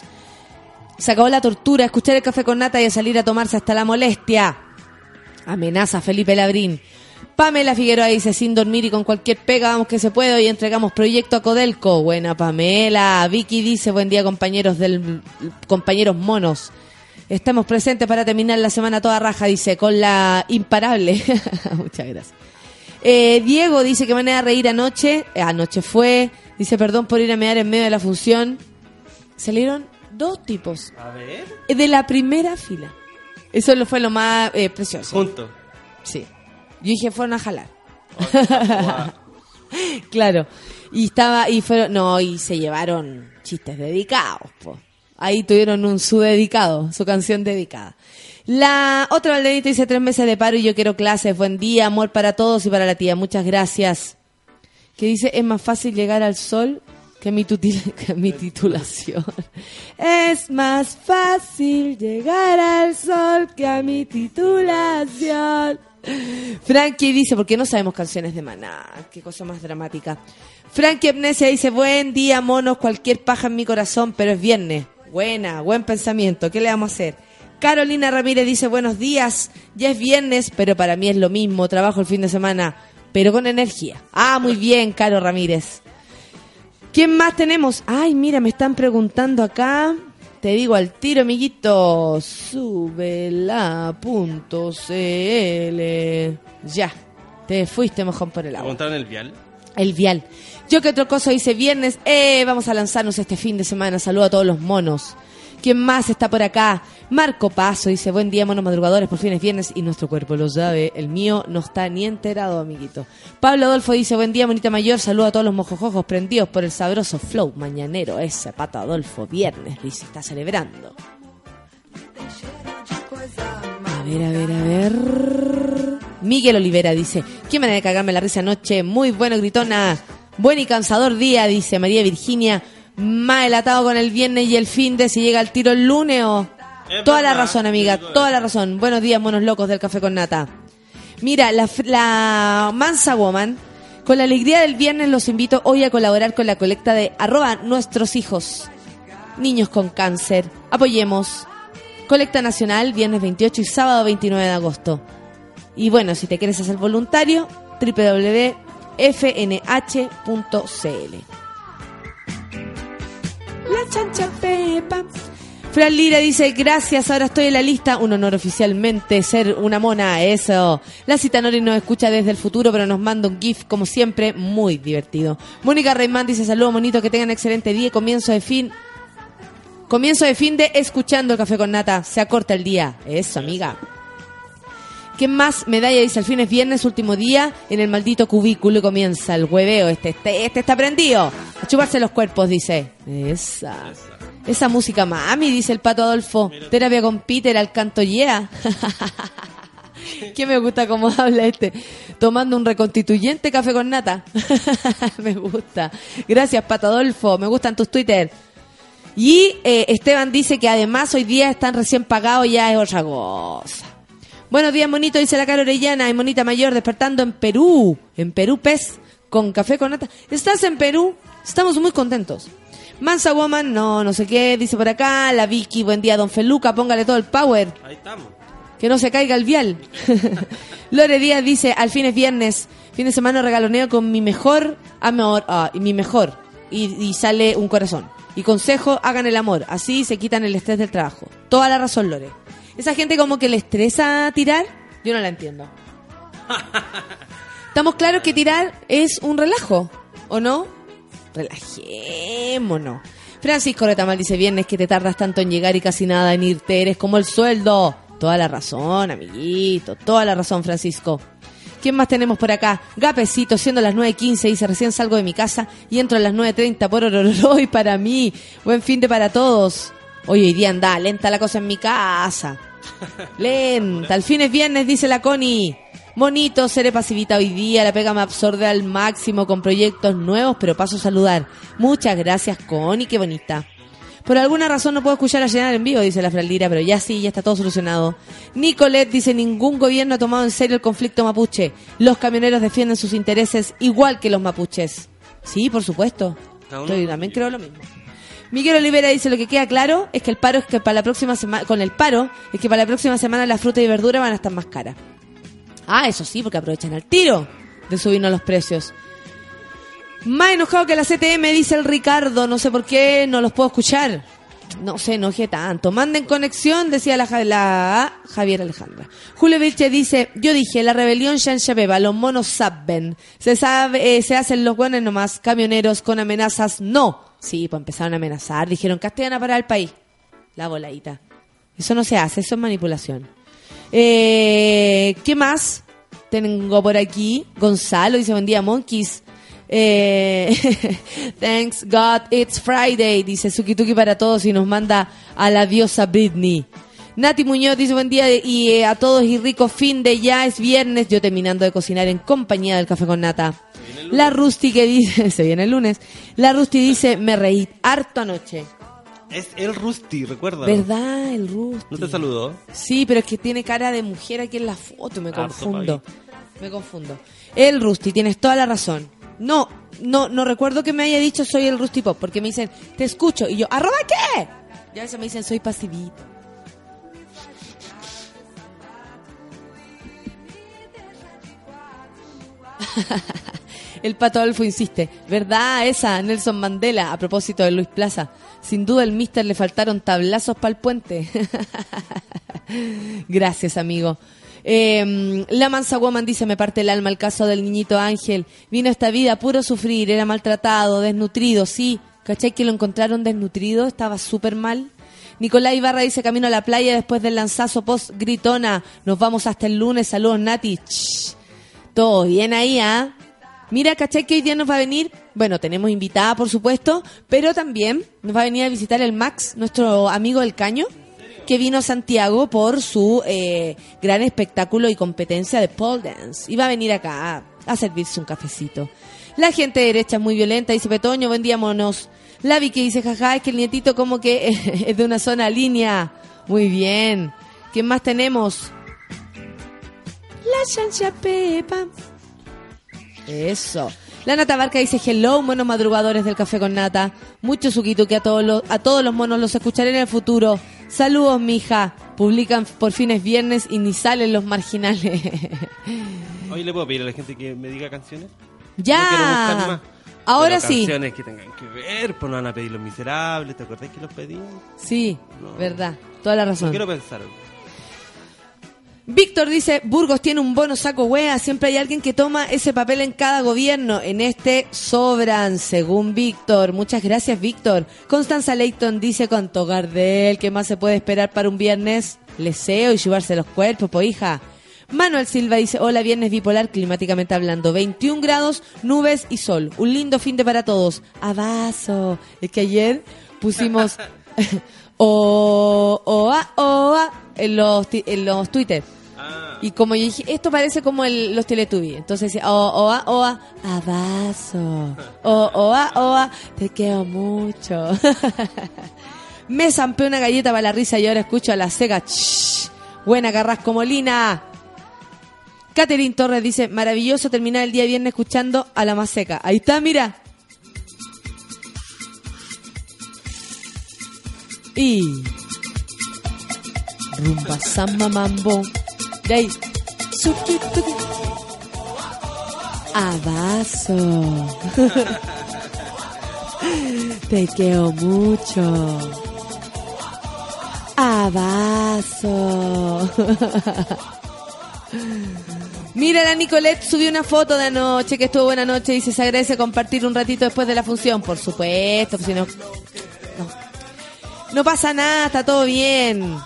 Se acabó la tortura, escuchar el café con nata y a salir a tomarse hasta la molestia. Amenaza Felipe Labrín. Pamela Figueroa dice, sin dormir y con cualquier pega, vamos que se puede, hoy entregamos proyecto a Codelco. Buena Pamela. Vicky dice, buen día compañeros del compañeros monos. Estamos presentes para terminar la semana toda raja, dice, con la imparable. Muchas gracias. Eh, Diego dice que me van a reír anoche. Eh, anoche fue. Dice, perdón por ir a mear en medio de la función. Salieron dos tipos A ver. eh, de la primera fila. Eso lo fue lo más eh, precioso. Juntos. Sí. Yo dije, fueron a jalar. claro. Y estaba, y fueron, no, y se llevaron chistes dedicados, po. Ahí tuvieron un su dedicado, su canción dedicada. La otra Valdenita dice tres meses de paro y yo quiero clases. Buen día, amor para todos y para la tía. Muchas gracias. Que dice, es más fácil llegar al sol que mi, que mi titulación. Es más fácil llegar al sol que a mi titulación. Frankie dice, ¿por qué no sabemos canciones de Maná? Qué cosa más dramática. Frankie Amnesia dice, buen día, monos, cualquier paja en mi corazón, pero es viernes. Buena, buen pensamiento, ¿qué le vamos a hacer? Carolina Ramírez dice buenos días, ya es viernes, pero para mí es lo mismo, trabajo el fin de semana, pero con energía. Ah, muy bien, Caro Ramírez. ¿Quién más tenemos? Ay, mira, me están preguntando acá. Te digo al tiro, amiguito. Subela.cl. Ya. Te fuiste mojón por el agua. ¿Preguntaron el vial? El vial. Yo que otra cosa dice viernes. Eh, vamos a lanzarnos este fin de semana. Saludo a todos los monos. ¿Quién más está por acá? Marco Paso dice, buen día, monos madrugadores, por fin es viernes y nuestro cuerpo lo sabe. El mío no está ni enterado, amiguito. Pablo Adolfo dice, buen día, bonita mayor, saludo a todos los mojojojos prendidos por el sabroso flow mañanero. Ese pato Adolfo, viernes, Luis está celebrando. A ver, a ver, a ver. Miguel Olivera dice, qué manera de cagarme la risa anoche, muy bueno, gritona. Buen y cansador día, dice María Virginia. Más elatado con el viernes y el fin de si llega el tiro el lunes o... Es Toda la razón, amiga, toda la razón. Buenos días, monos locos del café con nata. Mira, la Mansa Woman, con la alegría del viernes los invito hoy a colaborar con la colecta de arroba nuestros hijos, niños con cáncer. Apoyemos. Colecta nacional, viernes 28 y sábado 29 de agosto. Y bueno, si te quieres hacer voluntario, www.fnh.cl. La chancha Pepa. Fran Lira dice, gracias, ahora estoy en la lista. Un honor oficialmente ser una mona, eso. La Citanori nos escucha desde el futuro, pero nos manda un GIF, como siempre, muy divertido. Mónica Reimán dice, saludos, monito, que tengan excelente día comienzo de fin. Comienzo de fin de escuchando el café con nata. Se acorta el día. Eso, amiga. ¿Quién más? Medalla dice, al fin es viernes, último día, en el maldito cubículo y comienza el hueveo. Este, este, este está prendido. A chuparse los cuerpos, dice. Esa. Esa música mami, dice el pato Adolfo. Terapia con Peter al canto yeah. que me gusta cómo habla este. Tomando un reconstituyente café con nata. me gusta. Gracias, pato Adolfo. Me gustan tus Twitter. Y eh, Esteban dice que además hoy día están recién pagados, ya es otra cosa. Buenos días, monito, dice la cara Orellana y monita mayor, despertando en Perú. En Perú, pez, con café con nata. ¿Estás en Perú? Estamos muy contentos. Mansa Woman, no, no sé qué, dice por acá. La Vicky, buen día, don Feluca, póngale todo el power. Ahí estamos. Que no se caiga el vial. Lore Díaz dice, al fin es viernes, fin de semana regaloneo con mi mejor amor, ah, mi mejor. Y, y sale un corazón. Y consejo, hagan el amor, así se quitan el estrés del trabajo. Toda la razón, Lore. Esa gente como que le estresa tirar, yo no la entiendo. Estamos claros que tirar es un relajo, ¿o no? Relajémonos. Francisco Retamal dice, viernes que te tardas tanto en llegar y casi nada en irte, eres como el sueldo. Toda la razón, amiguito, toda la razón, Francisco. ¿Quién más tenemos por acá? Gapecito, siendo las 9.15, dice, recién salgo de mi casa y entro a las 9.30 por Orororoy para mí. Buen fin de para todos. Hoy hoy día anda, lenta la cosa en mi casa. Lenta, al fin es viernes, dice la Connie. Bonito, seré pasivita hoy día, la pega me absorbe al máximo con proyectos nuevos, pero paso a saludar. Muchas gracias, Connie, qué bonita. Por alguna razón no puedo escuchar a llenar en vivo, dice la Fraldira, pero ya sí, ya está todo solucionado. Nicolette dice, ningún gobierno ha tomado en serio el conflicto mapuche. Los camioneros defienden sus intereses igual que los mapuches. Sí, por supuesto. Yo también creo lo mismo. Miguel Olivera dice lo que queda claro es que el paro es que para la próxima semana con el paro es que para la próxima semana las frutas y verduras van a estar más caras. Ah, eso sí, porque aprovechan al tiro de subirnos los precios. Más enojado que la CTM, dice el Ricardo. No sé por qué, no los puedo escuchar. No se enoje tanto. Manden conexión, decía la, la Javier Alejandra. Julio Vilche dice, yo dije, la rebelión ya en Chabeba, los monos saben. Se sabe, eh, se hacen los buenos nomás, camioneros con amenazas, no. Sí, pues empezaron a amenazar, dijeron que iban a parar el país. La voladita. Eso no se hace, eso es manipulación. Eh, ¿Qué más? Tengo por aquí. Gonzalo dice, buen día, monkeys. Eh, thanks God, it's Friday, dice Suki Tuki para todos y nos manda a la diosa Britney. Nati Muñoz dice buen día y eh, a todos y rico fin de ya es viernes, yo terminando de cocinar en compañía del café con nata. La Rusty que dice, se viene el lunes. La Rusty dice, me reí harto anoche. Es el Rusty, recuerda. ¿Verdad? El Rusty. ¿No te saludó? Sí, pero es que tiene cara de mujer aquí en la foto, me confundo. Me confundo. El Rusty, tienes toda la razón. No, no, no recuerdo que me haya dicho soy el Rusty Pop, porque me dicen, te escucho, y yo, ¿arroba qué? Y a veces me dicen, soy pasivito. El Pato Adolfo insiste, ¿verdad esa, Nelson Mandela? A propósito de Luis Plaza. Sin duda el mister le faltaron tablazos para el puente. Gracias, amigo. Eh, la Mansa Woman dice, me parte el alma el caso del niñito Ángel. Vino a esta vida puro sufrir, era maltratado, desnutrido, sí. ¿Cachai que lo encontraron desnutrido? Estaba súper mal. Nicolás Ibarra dice, camino a la playa después del lanzazo post gritona. Nos vamos hasta el lunes. Saludos, Nati. Todo bien ahí, ¿ah? Mira, ¿cachai que hoy día nos va a venir? Bueno, tenemos invitada, por supuesto, pero también nos va a venir a visitar el Max, nuestro amigo del Caño, que vino a Santiago por su eh, gran espectáculo y competencia de pole dance. Y va a venir acá a, a servirse un cafecito. La gente derecha es muy violenta, dice Petoño, buen día, monos. La Vicky dice, jaja, es que el nietito como que es de una zona línea. Muy bien. ¿Quién más tenemos? La chancha Pepa. Eso. La Nata Barca dice, hello, monos madrugadores del café con nata. Mucho suquito que a todos los, a todos los monos los escucharé en el futuro. Saludos, mija. Publican por fines viernes y ni salen los marginales. Hoy le puedo pedir a la gente que me diga canciones. No ya. más. Ahora sí. Canciones que tengan que ver, pues no van a pedir Los Miserables, ¿te acordás que los pedí? Sí, No. verdad. Toda la No razón. quiero pensar. Víctor dice, Burgos tiene un bono saco wea, siempre hay alguien que toma ese papel en cada gobierno. En este sobran, según Víctor. Muchas gracias, Víctor. Constanza Leighton dice con Togardel, ¿qué más se puede esperar para un viernes? Leseo y llevarse los cuerpos, po hija. Manuel Silva dice, hola, viernes bipolar, climáticamente hablando. 21 grados, nubes y sol. Un lindo fin de para todos. Abrazo. Es que ayer pusimos o, oa, oa en los, en los Twitter. Ah, Y como yo dije, esto parece como el, los Teletubbies. Entonces decía, oh, oa, oa, abrazo. Oh, oa, oa, te quiero mucho. Me zampé una galleta para la risa y ahora escucho a la seca. Buena Carrasco Molina. Catherine Torres dice, maravilloso terminar el día viernes escuchando a la más seca. Ahí está, mira. Y... Rumba samba mambo. De ahí. Suki, tuki. Te quiero mucho. Abrazo. Mira, la Nicolette subió una foto de anoche que estuvo buena noche y dice, se agradece compartir un ratito después de la función. Por supuesto, si no, no. No pasa nada, está todo bien.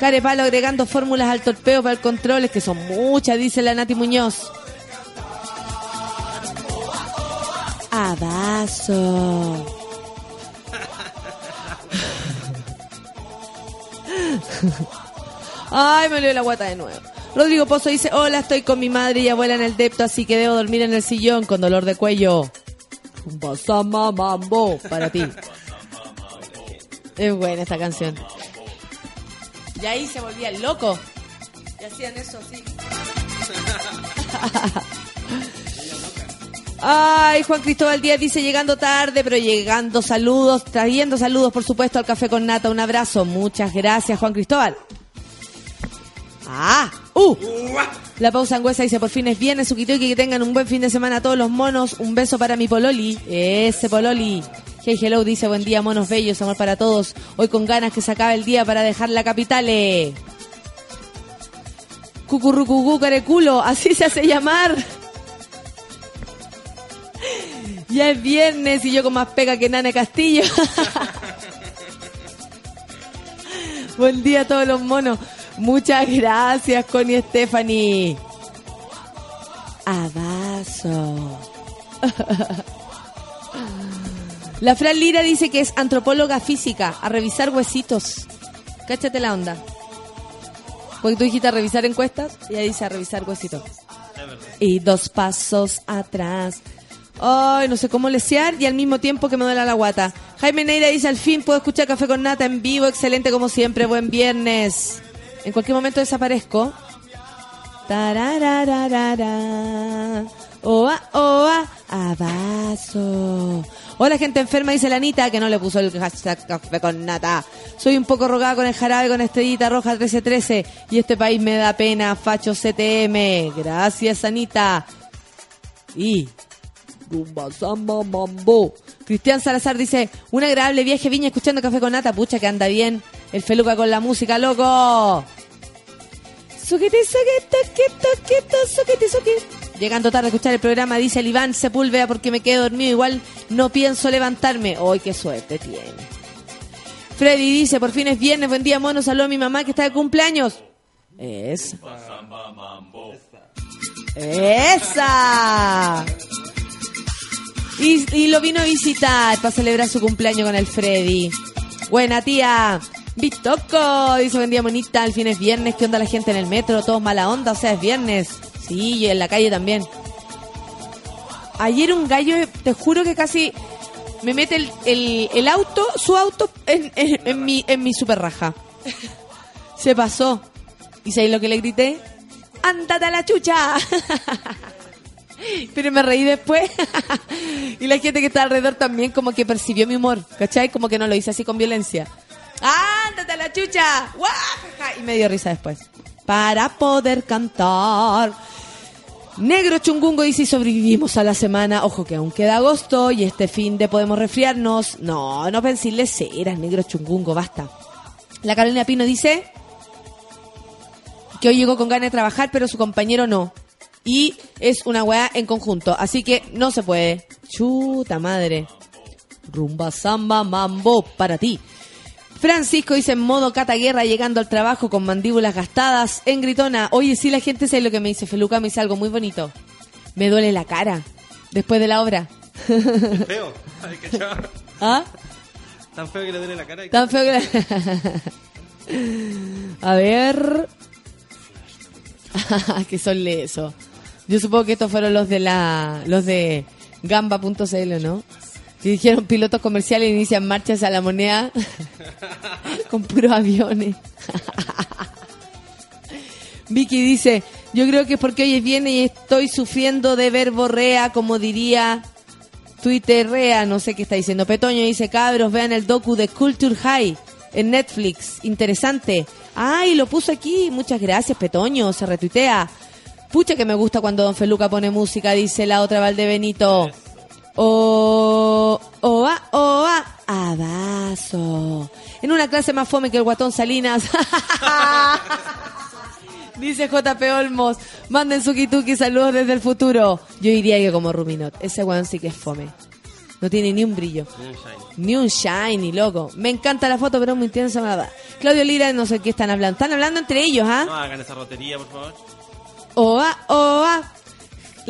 Carepalo agregando fórmulas al torpeo para el control, es que son muchas, dice la Nati Muñoz. Abrazo. Ay, me olió la guata de nuevo. Rodrigo Pozo dice, hola, estoy con mi madre y abuela en el depto, así que debo dormir en el sillón con dolor de cuello. Mambo para ti. Es buena esta canción. Y ahí se volvía loco. Y hacían eso así. Ay, Juan Cristóbal Díaz dice llegando tarde, pero llegando saludos, trayendo saludos, por supuesto, al Café con Nata. Un abrazo. Muchas gracias, Juan Cristóbal. Ah, uh. La pausa angüesa dice, por fin es viernes, Sukitoki, que tengan un buen fin de semana a todos los monos. Un beso para mi Pololi. Ese Pololi. Hey, hello, dice, buen día, monos bellos, amor para todos. Hoy con ganas que se acabe el día para dejar la capital. eh. Cucurrucucú, careculo, así se hace llamar. Ya es viernes y yo con más pega que Nana Castillo. Buen día a todos los monos. Muchas gracias, Connie Stephanie. Abrazo. La Fran Lira dice que es antropóloga física, a revisar huesitos. Cáchate la onda. Porque tú dijiste a revisar encuestas y ella dice a revisar huesitos. Y dos pasos atrás. Ay, no sé cómo lesear y al mismo tiempo que me duele la guata. Jaime Neira dice, al fin puedo escuchar Café con Nata en vivo. Excelente como siempre. Buen viernes. En cualquier momento desaparezco. Tararararara. Oa, oa, abrazo. Hola, gente enferma, dice la Anita, que no le puso el hashtag café con nata. Soy un poco rogada con el jarabe con estrellita roja 1313 y este país me da pena, facho CTM. Gracias, Anita. Y. Cristian Salazar dice, un agradable viaje viña escuchando café con nata, pucha que anda bien. El feluca con la música, loco. Suquiti, quito, quito, suquiti, suquiti. Llegando tarde a escuchar el programa, dice el Iván Sepúlveda porque me quedo dormido, igual no pienso levantarme. ¡Ay, qué suerte tiene! Freddy dice, por fin es viernes, buen día mono, saludo a mi mamá que está de cumpleaños. Esa. Esa. Y, y lo vino a visitar para celebrar su cumpleaños con el Freddy. Buena tía. Bitoco, dice buen día monita, el fin es viernes, ¿qué onda la gente en el metro? Todos mala onda, o sea, es viernes. Sí, y en la calle también. Ayer un gallo, te juro que casi me mete el, el, el auto, su auto, en, en, en mi, en mi super raja. Se pasó. ¿Y sabéis lo que le grité? ¡Ándate a la chucha! Pero me reí después. y la gente que está alrededor también como que percibió mi humor, ¿cachai? Como que no lo hice así con violencia. ¡Ándate a la chucha! ¡Guajaja! Y me dio risa después. Para poder cantar. Negro Chungungo dice, sobrevivimos a la semana. Ojo que aún queda agosto y este fin de podemos resfriarnos. No, no pensirle ceras, Negro Chungungo, basta. La Carolina Pino dice que hoy llegó con ganas de trabajar, pero su compañero no. Y es una weá en conjunto, así que no se puede. Chuta madre. Rumba, samba, mambo, para ti. Francisco dice en modo cataguerra llegando al trabajo con mandíbulas gastadas en gritona. Oye, sí, la gente sabe lo que me dice. Feluca me dice algo muy bonito. Me duele la cara después de la obra. Es feo. Ay. ¿Ah? Tan feo que le duele la cara. Tan feo que la... A ver... que son eso. Yo supongo que estos fueron los de la... Los de gamba.cl, ¿no? Dijeron pilotos comerciales inician marchas a la moneda con puros aviones. Vicky dice, yo creo que es porque hoy es viernes y estoy sufriendo de verborrea, como diría Twitterrea, no sé qué está diciendo. Petoño dice, cabros, vean el docu de Culture High en Netflix, interesante. Ay, lo puso aquí, muchas gracias, Petoño, se retuitea. Pucha que me gusta cuando Don Feluca pone música, dice la otra Valdebenito. Oh, oa, oa, abazo. En una clase más fome que el guatón Salinas. Dice JP Olmos, manden su kituki, saludos desde el futuro. Yo diría que como Ruminot, ese weón sí que es fome. No tiene ni un brillo. Ni un shiny, loco. Me encanta la foto, pero es muy intensa. nada. Claudio Lira, no sé qué están hablando. Están hablando entre ellos, ¿ah? No hagan esa rotería, por favor. Oa, oa.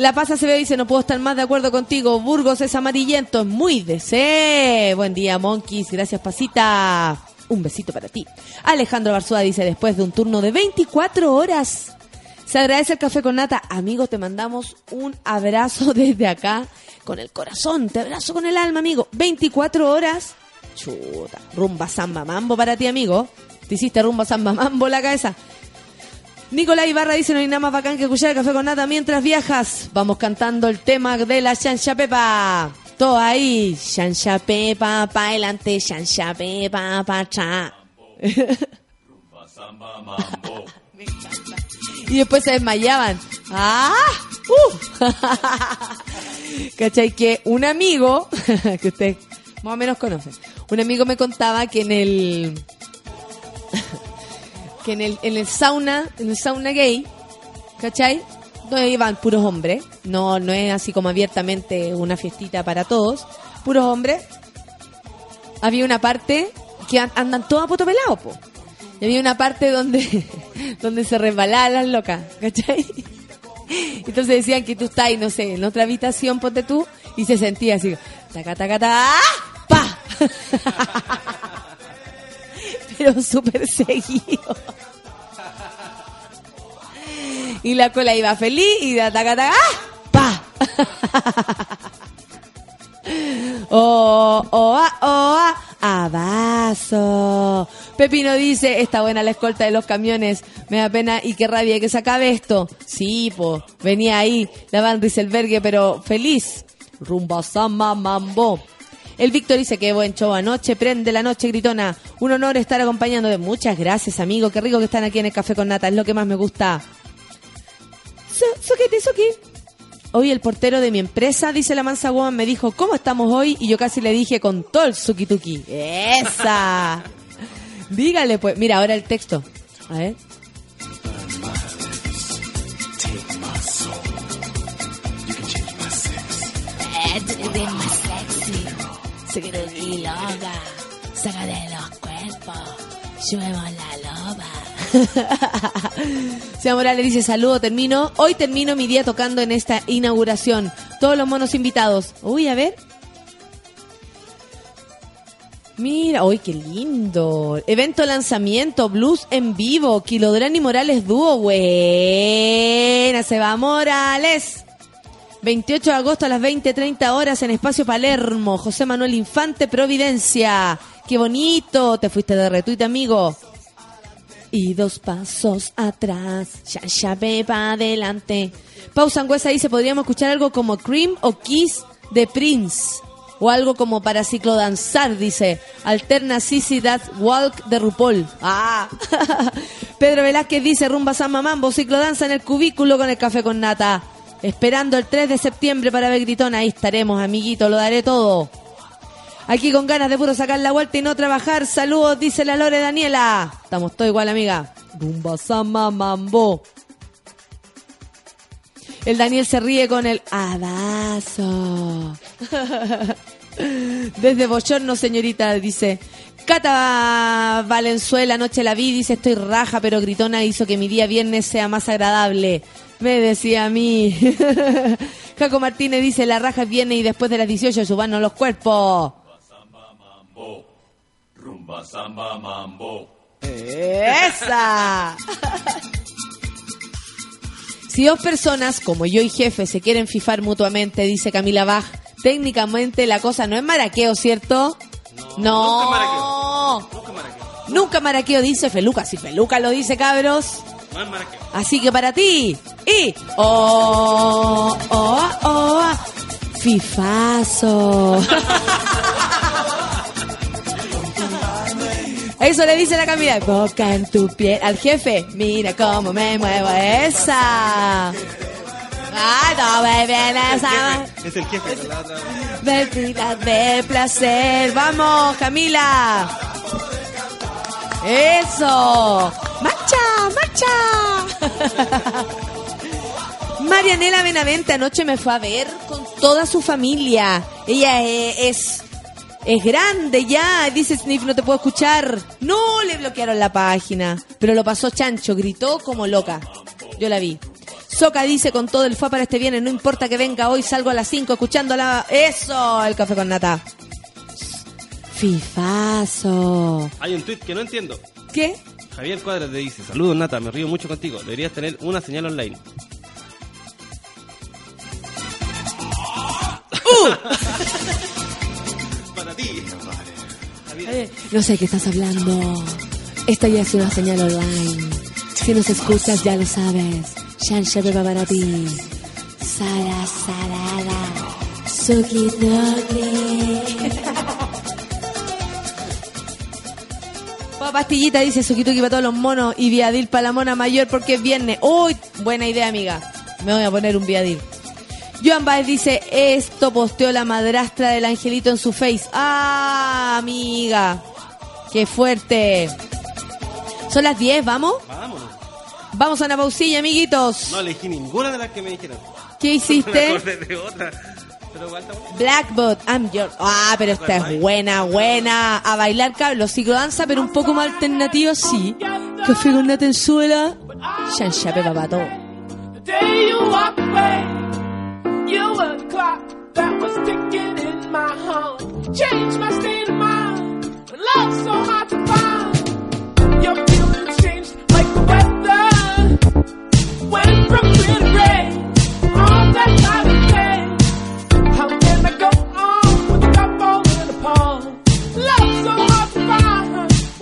La pasa se ve dice, no puedo estar más de acuerdo contigo. Burgos es amarillento, es muy de. Buen día, Monkeys. Gracias, Pasita. Un besito para ti. Alejandro Barzúa dice, después de un turno de 24 horas, se agradece el café con nata. Amigo, te mandamos un abrazo desde acá, con el corazón. Te abrazo con el alma, amigo. 24 horas. Chuta. Rumba samba mambo para ti, amigo. Te hiciste rumba samba mambo la cabeza. Nicolás Ibarra dice, no hay nada más bacán que escuchar el café con nata mientras viajas. Vamos cantando el tema de la chancha pepa. Todo ahí. Chancha pepa, pa' adelante. Chancha pepa, pa' atrás. Y después se desmayaban. ¡Ah! ¡Uh! ¿Cachai? Que un amigo, que usted más o menos conoce, un amigo me contaba que en el que en el, en el sauna, en el sauna gay, ¿cachai? Donde iban puros hombres, no, no es así como abiertamente una fiestita para todos, puros hombres. Había una parte que an- andan todos a poto po. Y había una parte donde, donde se resbalaban las locas, ¿cachai? Entonces decían que tú estás, no sé, en otra habitación, ponte tú, y se sentía así, taca. ¡pa! Pero súper seguido. Y la cola iba feliz y de taca, taca, ¡ah! ¡pa! Oh, oh, ah, oh, ah, abazo. Pepino dice, está buena la escolta de los camiones, me da pena y qué rabia que se acabe esto. Sí, po, venía ahí la Van Rieselbergue, pero feliz. Rumba samba mambo. El Víctor dice que buen show anoche, prende la noche gritona. Un honor estar acompañando de muchas gracias, amigo. Qué rico que están aquí en el café con nata, es lo que más me gusta. Su- Suquiti, suki. Hoy el portero de mi empresa, dice la mansa woman, me dijo, ¿cómo estamos hoy? Y yo casi le dije con todo el suki-tuki. ¡Esa! Dígale, pues. Mira, ahora el texto. A ver. Saca de los cuerpos. la loba. Señor Morales dice, saludo, termino. Hoy termino mi día tocando en esta inauguración. Todos los monos invitados. Uy, a ver. Mira, uy, qué lindo. Evento lanzamiento, blues en vivo, Kilodrán y Morales dúo. Buena, se va Morales. 28 de agosto a las 20.30 horas en Espacio Palermo. José Manuel Infante, Providencia. Qué bonito. Te fuiste de retuite, amigo. Y dos pasos atrás. Ya, ya para adelante. Pausa Angüesa dice, podríamos escuchar algo como Cream o Kiss de Prince. O algo como para ciclodanzar, dice. Alterna Sissy That Walk de RuPaul. Ah. Pedro Velázquez dice, rumba San Mamambo, ciclodanza en el cubículo con el café con nata. Esperando el 3 de septiembre para ver Gritón. Ahí estaremos, amiguito, lo daré todo. Aquí con ganas de puro sacar la vuelta y no trabajar. Saludos, dice la Lore Daniela. Estamos todo igual, amiga. Rumba Sama Mambo. El Daniel se ríe con el abrazo. Desde Bochorno, señorita, dice. Cata Valenzuela, anoche la vi, dice estoy raja, pero gritona hizo que mi día viernes sea más agradable. Me decía a mí. Jaco Martínez dice, la raja viene y después de las 18 subanos los cuerpos. Rumba samba mambo. ¡Esa! si dos personas, como yo y jefe, se quieren fifar mutuamente, dice Camila Bach, técnicamente la cosa no es maraqueo, ¿cierto? No. Nunca maraqueo. Nunca maraqueo. Nunca maraqueo, dice Feluca. Si Feluca lo dice, cabros. Así que para ti. Y. Oh, oh, oh. Fifazo. Eso le dice la Camila. Boca en tu piel. Al jefe. Mira cómo me muevo esa. Ay, no me viene esa. Es el jefe. Vestida de placer. Vamos, Camila. Eso. Marcha, marcha. Marianela Benavente anoche me fue a ver con toda su familia. Ella eh, es es grande ya. Dice Sniff, no te puedo escuchar. No, le bloquearon la página. Pero lo pasó chancho, gritó como loca. Yo la vi. Soca dice con todo el fa para este viernes, no importa que venga hoy, salgo a las 5 escuchando la... Eso, el café con nata. Fifazo. Hay un tweet que no entiendo. ¿Qué? Javier Cuadras te dice, saludos Nata, me río mucho contigo. Deberías tener una señal online. Para ti. No sé qué estás hablando. Esta ya es una señal online. Si nos escuchas, ya lo sabes. Shansha Beba para ti. Sara Sarada. Suki Pastillita dice Suki para todos los monos y Viadil para la mona mayor porque es viernes. Uy, buena idea, amiga. Me voy a poner un Viadil. Joan Baez dice, esto posteó la madrastra del angelito en su face. Ah, amiga. Qué fuerte. Son las 10, ¿vamos? Vámonos. Vamos a una pausilla, amiguitos. No elegí ninguna de las que me dijeron. ¿Qué hiciste? acordé de otra. Blackbot, I'm your... Ah, pero esta es buena, buena. A bailar, cabros. Ciclodanza, pero un poco más alternativa, sí. Café con natenzuela. Shanshape papato. The day you walked away, you were the clock that was ticking in my home. Changed my state of mind. When love's so hard to find, your feelings changed like the weather. Went from clear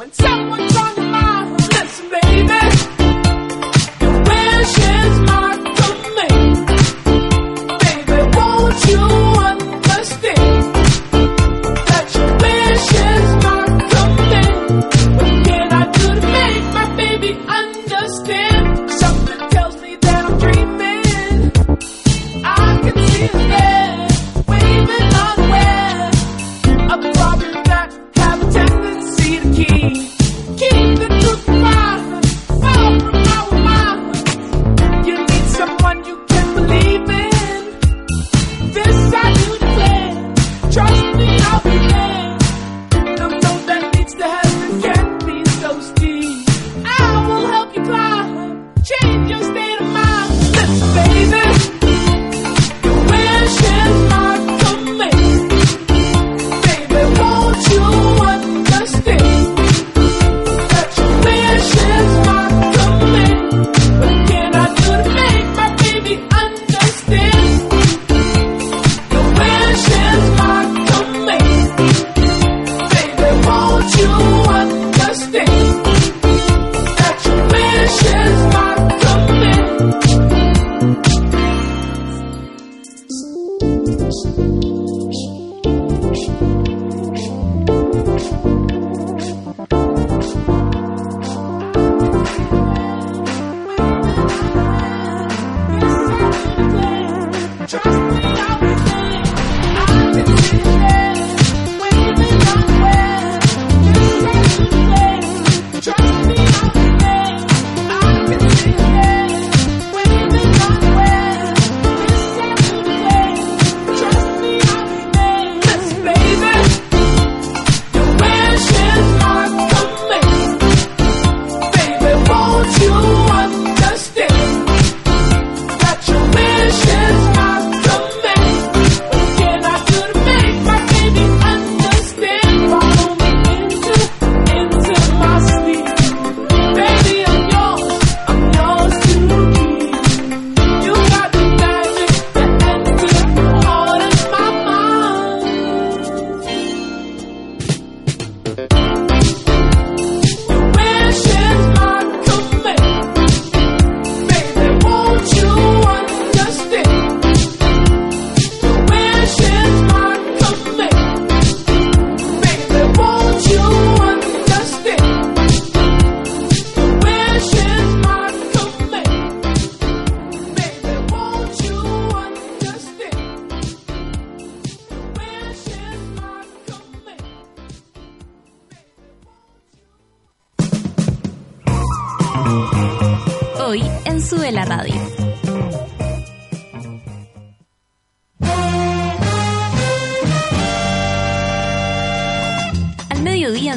find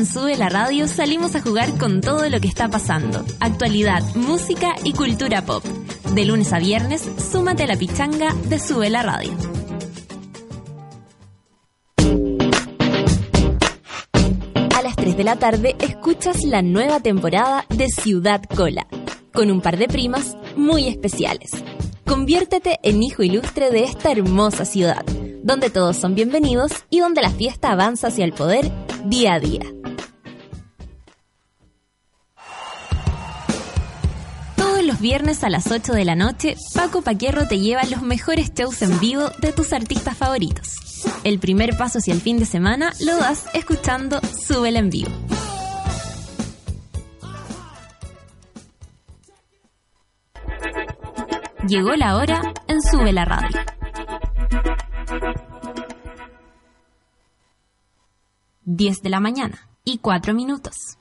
en Sube la Radio salimos a jugar con todo lo que está pasando. Actualidad, música y cultura pop. De lunes a viernes, súmate a la pichanga de Sube la Radio. A las 3 de la tarde escuchas la nueva temporada de Ciudad Cola, con un par de primas muy especiales. Conviértete en hijo ilustre de esta hermosa ciudad, donde todos son bienvenidos y donde la fiesta avanza hacia el poder día a día. Viernes a las 8 de la noche, Paco Paquierro te lleva los mejores shows en vivo de tus artistas favoritos. El primer paso hacia el fin de semana lo das escuchando Súbela en vivo. Llegó la hora en Sube la Radio. Diez de la mañana y cuatro minutos.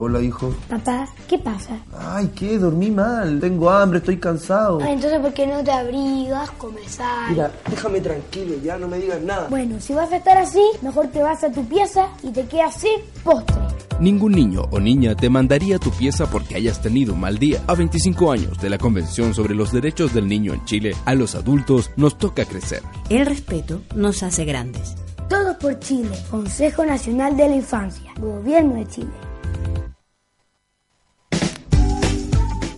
Hola, hijo. Papá, ¿qué pasa? Ay, ¿qué? Dormí mal. Tengo hambre, estoy cansado. Ay, entonces, ¿por qué no te abrigas, comes sal? Mira, déjame tranquilo, ya no me digas nada. Bueno, si vas a estar así, mejor te vas a tu pieza y te quedas sin postre. Ningún niño o niña te mandaría a tu pieza porque hayas tenido un mal día. A 25 años de la Convención sobre los Derechos del Niño en Chile, a los adultos nos toca crecer. El respeto nos hace grandes. Todos por Chile, Consejo Nacional de la Infancia, Gobierno de Chile.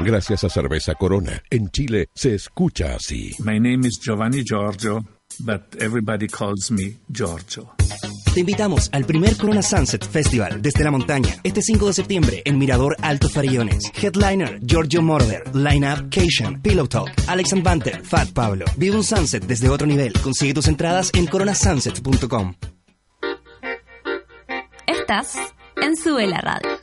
Gracias a Cerveza Corona, en Chile se escucha así. My name is Giovanni Giorgio, but everybody calls me Giorgio. Te invitamos al primer Corona Sunset Festival desde la montaña, este 5 de septiembre en Mirador Alto Farillones. Headliner, Giorgio Moroder, Lineup, Cation, Pillow Talk, Alex and Banter, Fat Pablo. Vive un sunset desde otro nivel. Consigue tus entradas en coronasunset.com. Estás en Sube la Radio.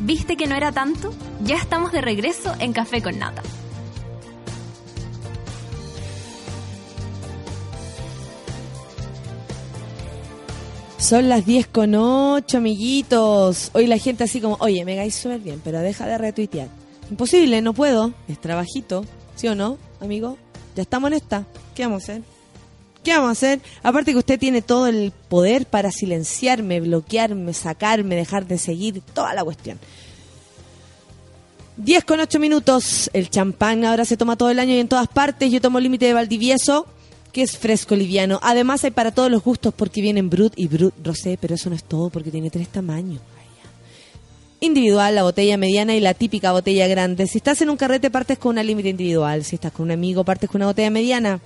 ¿Viste que no era tanto? Ya estamos de regreso en Café con Nata. Son las 10 con 8, amiguitos. Hoy la gente así como, oye, me caes súper bien, pero deja de retuitear. Imposible, no puedo. Es trabajito. ¿Sí o no, amigo? Ya estamos en esta. ¿Qué vamos a hacer? ¿Qué vamos a hacer? Aparte que usted tiene todo el poder para silenciarme, bloquearme, sacarme, dejar de seguir, toda la cuestión. 10 con 8 minutos. El champán ahora se toma todo el año y en todas partes. Yo tomo límite de Valdivieso, que es fresco liviano. Además hay para todos los gustos porque vienen Brut y Brut Rosé, pero eso no es todo porque tiene tres tamaños. Individual, la botella mediana y la típica botella grande. Si estás en un carrete partes con una límite individual. Si estás con un amigo partes con una botella mediana.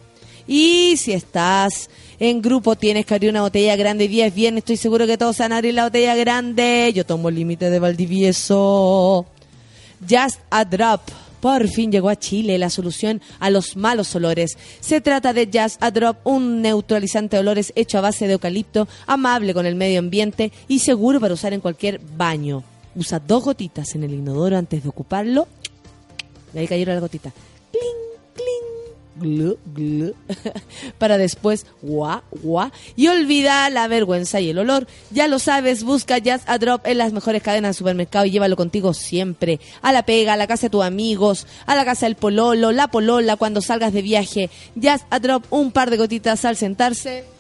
Y si estás en grupo tienes que abrir una botella grande. Día es bien, estoy seguro que todos van a abrir la botella grande. Yo tomo el límite de Valdivieso. Just a Drop. Por fin llegó a Chile la solución a los malos olores. Se trata de Just a Drop, un neutralizante de olores hecho a base de eucalipto, amable con el medio ambiente y seguro para usar en cualquier baño. Usa dos gotitas en el inodoro antes de ocuparlo. De ahí cayeron las gotitas. Glu, glu. para después, guá, guá. Y olvida la vergüenza y el olor. Ya lo sabes, busca Just a Drop en las mejores cadenas de supermercado y llévalo contigo siempre. A la pega, a la casa de tus amigos, a la casa del pololo, la polola, cuando salgas de viaje. Just a Drop, un par de gotitas al sentarse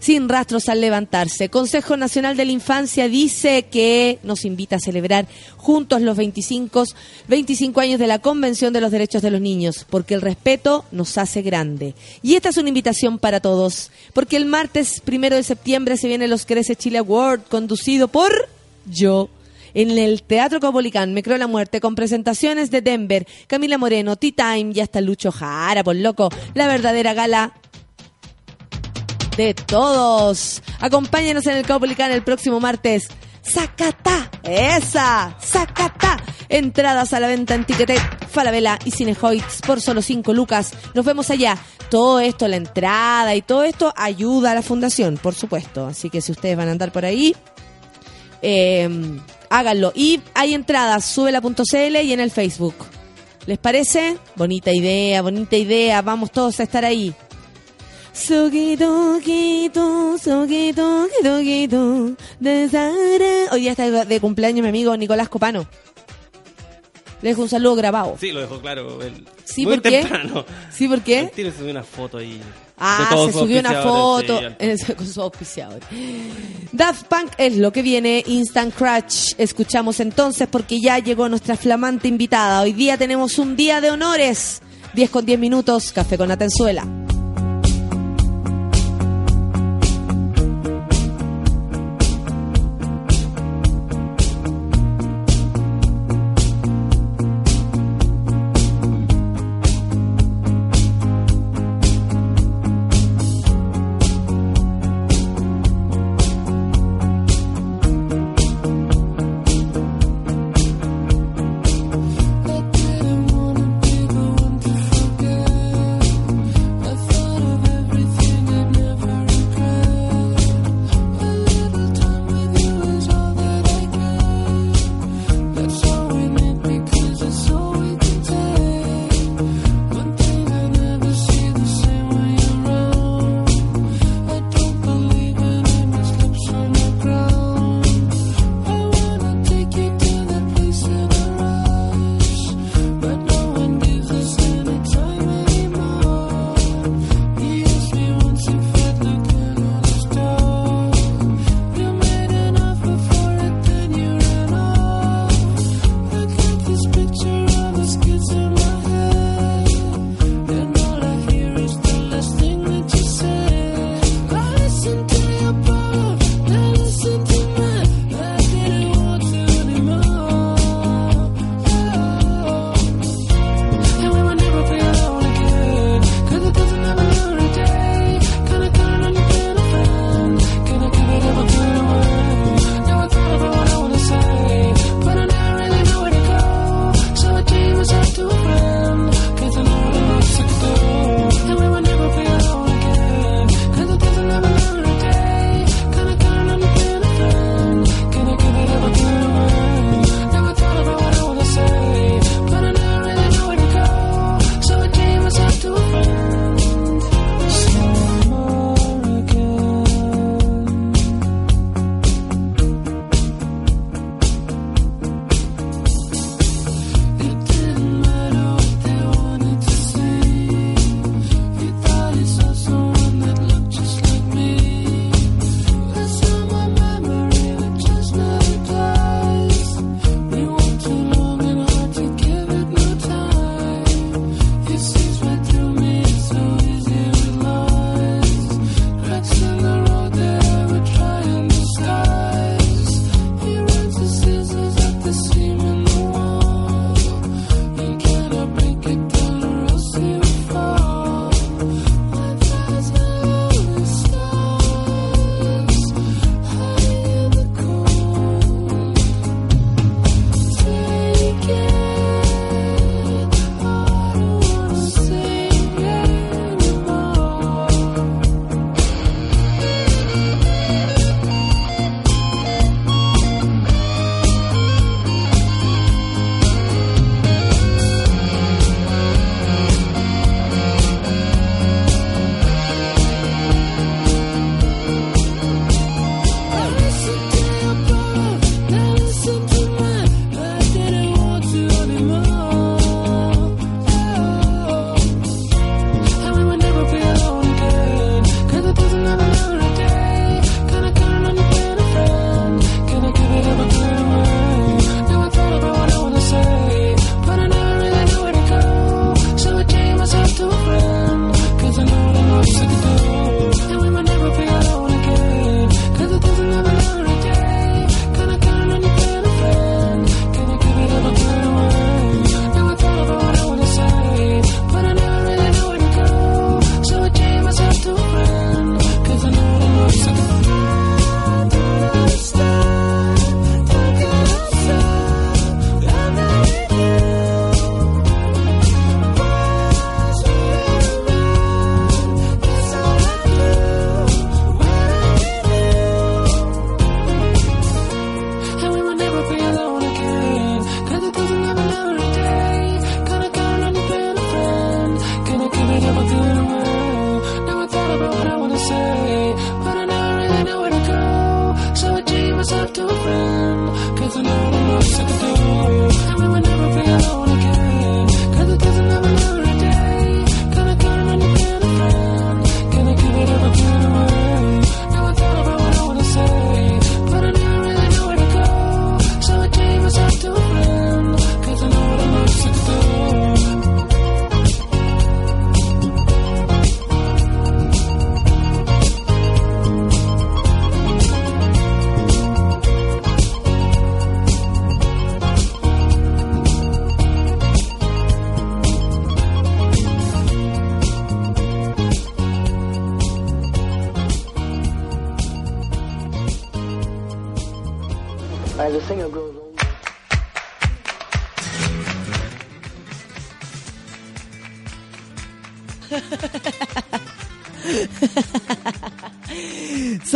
sin rastros al levantarse. Consejo Nacional de la Infancia dice que nos invita a celebrar juntos los 25, 25 años de la Convención de los Derechos de los Niños, porque el respeto nos hace grande. Y esta es una invitación para todos, porque el martes primero de septiembre se viene los Crece Chile Award, conducido por yo. en el Teatro Copolicán, Me Creo la Muerte, con presentaciones de Denver, Camila Moreno, Tea Time y hasta Lucho Jara, por loco. La verdadera gala de todos. Acompáñenos en el Copolicán el próximo martes. ¡Sacata! ¡Esa! ¡Sacata! Entradas a la venta en Ticketet, Falabella y Cinehoids por solo 5 lucas. Nos vemos allá. Todo esto, la entrada y todo esto ayuda a la fundación, por supuesto. Así que si ustedes van a andar por ahí, eh, háganlo. Y hay entradas, súbela.cl y en el Facebook. ¿Les parece? Bonita idea, bonita idea. Vamos todos a estar ahí. Hoy día está de cumpleaños mi amigo Nicolás Copano. Le dejo un saludo grabado. Sí, lo dejó claro. él. Sí, muy ¿por qué? temprano. Sí, ¿por qué? Subido una foto ahí. Ah, se subió una foto sí, con su auspiciador. Daft Punk es lo que viene, Instant Crush. Escuchamos entonces porque ya llegó nuestra flamante invitada. Hoy día tenemos un día de honores. 10 con 10 minutos, café con Atenzuela.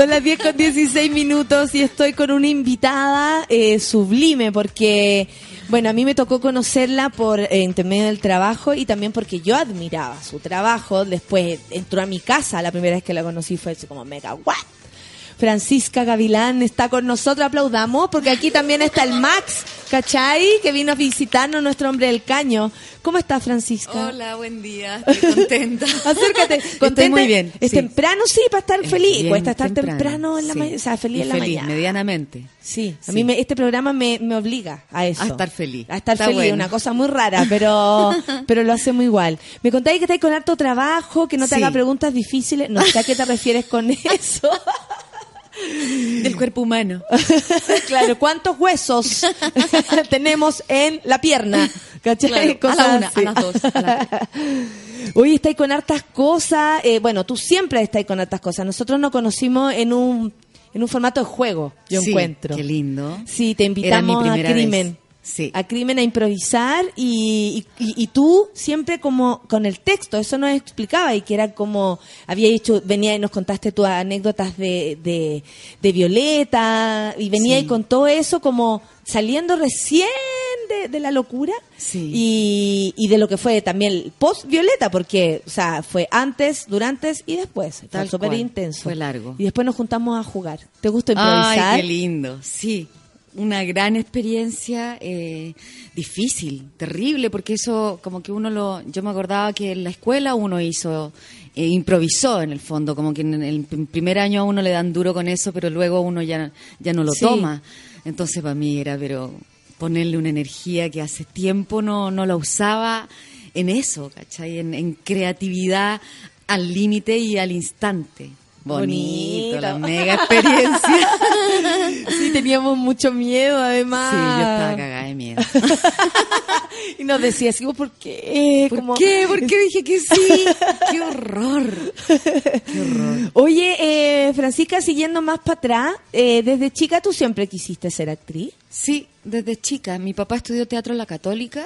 Son las 10 con 16 minutos y estoy con una invitada eh, sublime porque, bueno, a mí me tocó conocerla por eh, intermedio del trabajo y también porque yo admiraba su trabajo. Después entró a mi casa, la primera vez que la conocí fue como mega, ¿what? Francisca Gavilán está con nosotros, aplaudamos, porque aquí también está el Max, ¿cachai? Que vino a visitarnos, nuestro hombre del caño. ¿Cómo estás, Francisca? Hola, buen día. Estoy contenta. Acércate. ¿Contenta? muy bien, ¿Es sí. temprano? Sí, para estar Es feliz. bien Cuesta estar temprano, temprano, en la sí. mañana. O sea, feliz Y en la feliz, mañana. medianamente. Sí, a Sí. mí me- este programa me, me obliga a eso. A estar feliz. A estar Está feliz, bueno. una cosa muy rara, pero pero lo hacemos igual. Me contáis que estáis con harto trabajo, que no te haga preguntas difíciles. No sé a qué te refieres con eso. Del cuerpo humano. claro, ¿cuántos huesos tenemos en la pierna? ¿Cachai? Claro, a la una, a las dos, a Hoy estáis con hartas cosas. eh, bueno, tú siempre estáis con hartas cosas. Nosotros nos conocimos en un, en un formato de juego, yo Sí, encuentro. Qué lindo. Sí, te invitamos a Crimen. vez. Sí. A Crimen a improvisar y, y, y tú siempre como con el texto, eso nos explicaba y que era como, había hecho, venía y nos contaste tus anécdotas de, de, de Violeta y venía Sí. y con todo eso como saliendo recién de, de la locura Sí. y, y de lo que fue también post Violeta, porque, o sea, fue antes, durante y después. Fue Tal súper cual. intenso. Fue largo. Y después nos juntamos a jugar. ¿Te gusta improvisar? Ay, qué lindo. Sí, una gran experiencia, eh, difícil, terrible, porque eso como que uno lo... Yo me acordaba que en la escuela uno hizo, eh, improvisó en el fondo, como que en el pr- primer año a uno le dan duro con eso, pero luego uno ya, ya no lo Sí. toma. Entonces para mí era, pero ponerle una energía que hace tiempo no, no la usaba en eso, ¿cachai? En, en creatividad al límite y al instante. Bonito, Bonito. la mega experiencia. Sí, teníamos mucho miedo, además. Sí, yo estaba cagada de miedo. Y nos decía así, ¿por qué? ¿Por Como- qué? ¿Por qué dije que sí? ¡Qué horror! ¡Qué horror! Oye, eh, Francisca, siguiendo más para atrás, eh, desde chica tú siempre quisiste ser actriz. Sí, desde chica. Mi papá estudió teatro en la Católica.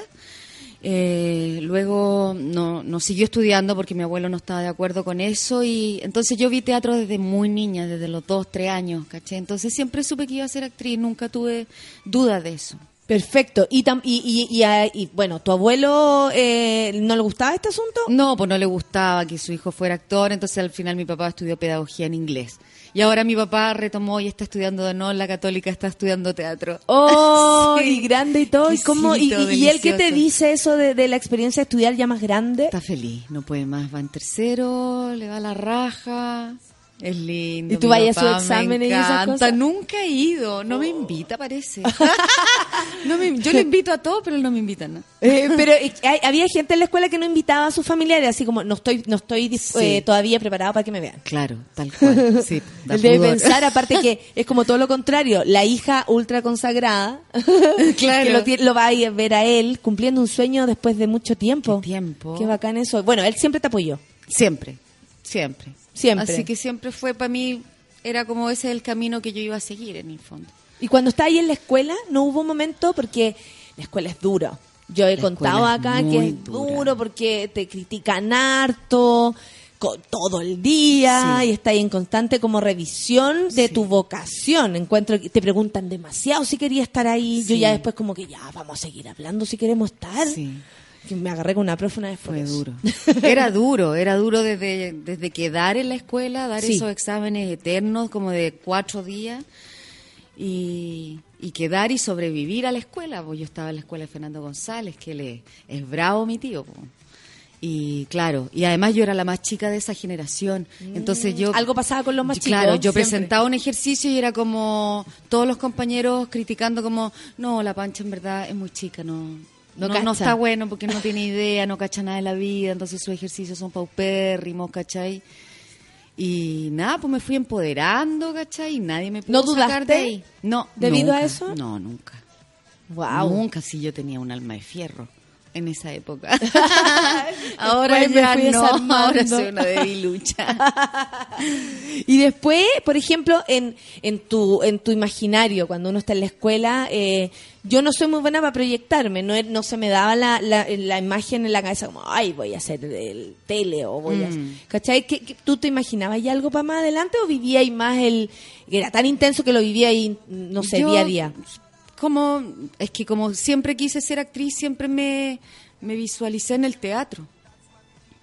Eh, luego no, no siguió estudiando porque mi abuelo no estaba de acuerdo con eso. Y entonces yo vi teatro desde muy niña, desde los dos, tres años, ¿caché? Entonces siempre supe que iba a ser actriz. Nunca tuve duda de eso. Perfecto. Y, tam- y, y, y, ah, y, bueno, ¿tu abuelo eh, no le gustaba este asunto? No, pues no le gustaba que su hijo fuera actor, entonces al final mi papá estudió pedagogía en inglés. Y ahora mi papá retomó y está estudiando de en la católica, está estudiando teatro. ¡Oh! Sí. Y grande y todo. ¿Y, cómo, y, y- y él qué te dice eso de, de la experiencia de estudiar ya más grande? Está feliz, no puede más, va en tercero, le va la raja. Es lindo. ¿Y tú vayas a su examen me y esas cosas? Oh. Nunca he ido, no me invita, parece. No me- yo le invito a todos, pero él no me invita, ¿no? Eh, pero eh, hay- había gente en la escuela que no invitaba a sus familiares, así como no estoy no estoy dis- Sí. eh, todavía preparado para que me vean. Claro, tal cual. Sí, debe pensar, aparte que es como todo lo contrario, la hija ultra consagrada, Claro. que lo, va a ir a ver a él cumpliendo un sueño después de mucho tiempo. Qué tiempo. Qué bacán eso. Bueno, él siempre te apoyó. Siempre, siempre. Siempre. Así que siempre fue para mí, era como ese el camino que yo iba a seguir en el fondo. Y cuando está ahí en la escuela, no hubo momento porque la escuela es dura. Yo he La contado es acá que es dura. duro porque te critican harto todo el día Sí. y está ahí en constante como revisión de tu vocación. Encuentro que te preguntan demasiado si quería estar ahí. Yo ya después como que ya vamos a seguir hablando si queremos estar. Que me agarré con una profe una vez por Fue eso. duro. Era duro, era duro desde, desde quedar en la escuela, dar Sí. esos exámenes eternos como de cuatro días. y, y quedar y sobrevivir a la escuela. Pues yo estaba en la escuela de Fernando González, que él es, bravo mi tío. po. Y claro, y además yo era la más chica de esa generación. Entonces yo... Mm. Algo pasaba con los más Claro, chicos, yo siempre. presentaba un ejercicio y era como todos los compañeros criticando como, no, la pancha en verdad es muy chica, no, No no, está bueno porque no tiene idea, no cacha nada de la vida, entonces sus ejercicios son paupérrimos, ¿cachai? Y nada, pues me fui empoderando, ¿cachai? Y nadie me pudo ¿No sacar de ahí. No, debido a eso? No, nunca. Wow. Nunca, sí, yo tenía un alma de fierro en esa época. ahora ya no, desarmando. ahora soy una debilucha. Y después, por ejemplo, en, en, tu, en tu imaginario, cuando uno está en la escuela, eh, yo no soy muy buena para proyectarme, no, no se me daba la, la, la imagen en la cabeza como, ay, voy a hacer el tele o voy a... Mm. ¿Cachai? ¿Qué- qué- ¿Tú te imaginabas ya algo para más adelante o vivía ahí más el... que era tan intenso que lo vivía ahí, no sé, Yo, día a día? Como, es que como siempre quise ser actriz, siempre me, me visualicé en el teatro.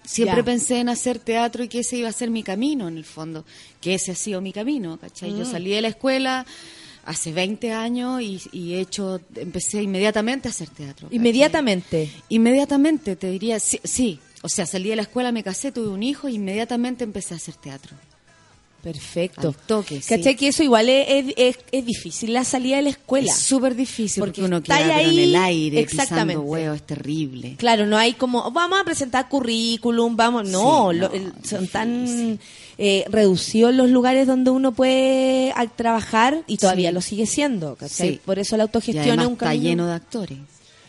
Siempre Ya. pensé en hacer teatro y que ese iba a ser mi camino, en el fondo. Que ese ha sido mi camino, ¿cachai? Yo Mm. salí de la escuela hace 20 años y, y he hecho, empecé inmediatamente a hacer teatro. ¿cachai? Inmediatamente. Inmediatamente, te diría, sí, sí. O sea, salí de la escuela, me casé, tuve un hijo y inmediatamente empecé a hacer teatro. Perfecto. Al toque, sí. ¿Cachai? Que eso igual es, es, es- difícil la salida de la escuela. Es súper difícil porque, Porque uno está queda pero ahí- en el aire, exactamente. pisando huevo, es terrible. Claro, no hay como, vamos a presentar currículum, vamos, no, Sí, lo- el- son tan eh, reducidos los lugares donde uno puede trabajar y todavía Sí. lo sigue siendo, ¿cachai? Sí. Por eso la autogestión es un está camino. Ah, lleno de actores.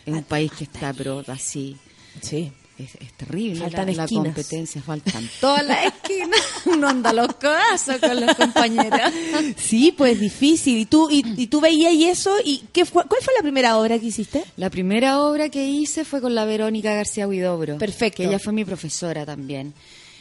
Es un país que está, pero así. Sí. Es, es terrible Faltan la, la competencia, faltan todas las esquinas. Uno anda los codazos con los compañeros. Sí, pues difícil. ¿Y tú, y, y tú veías y eso? ¿Y qué fue, cuál fue la primera obra que hiciste? La primera obra que hice fue con la Verónica García Huidobro. Perfecto. Que ella fue mi profesora también.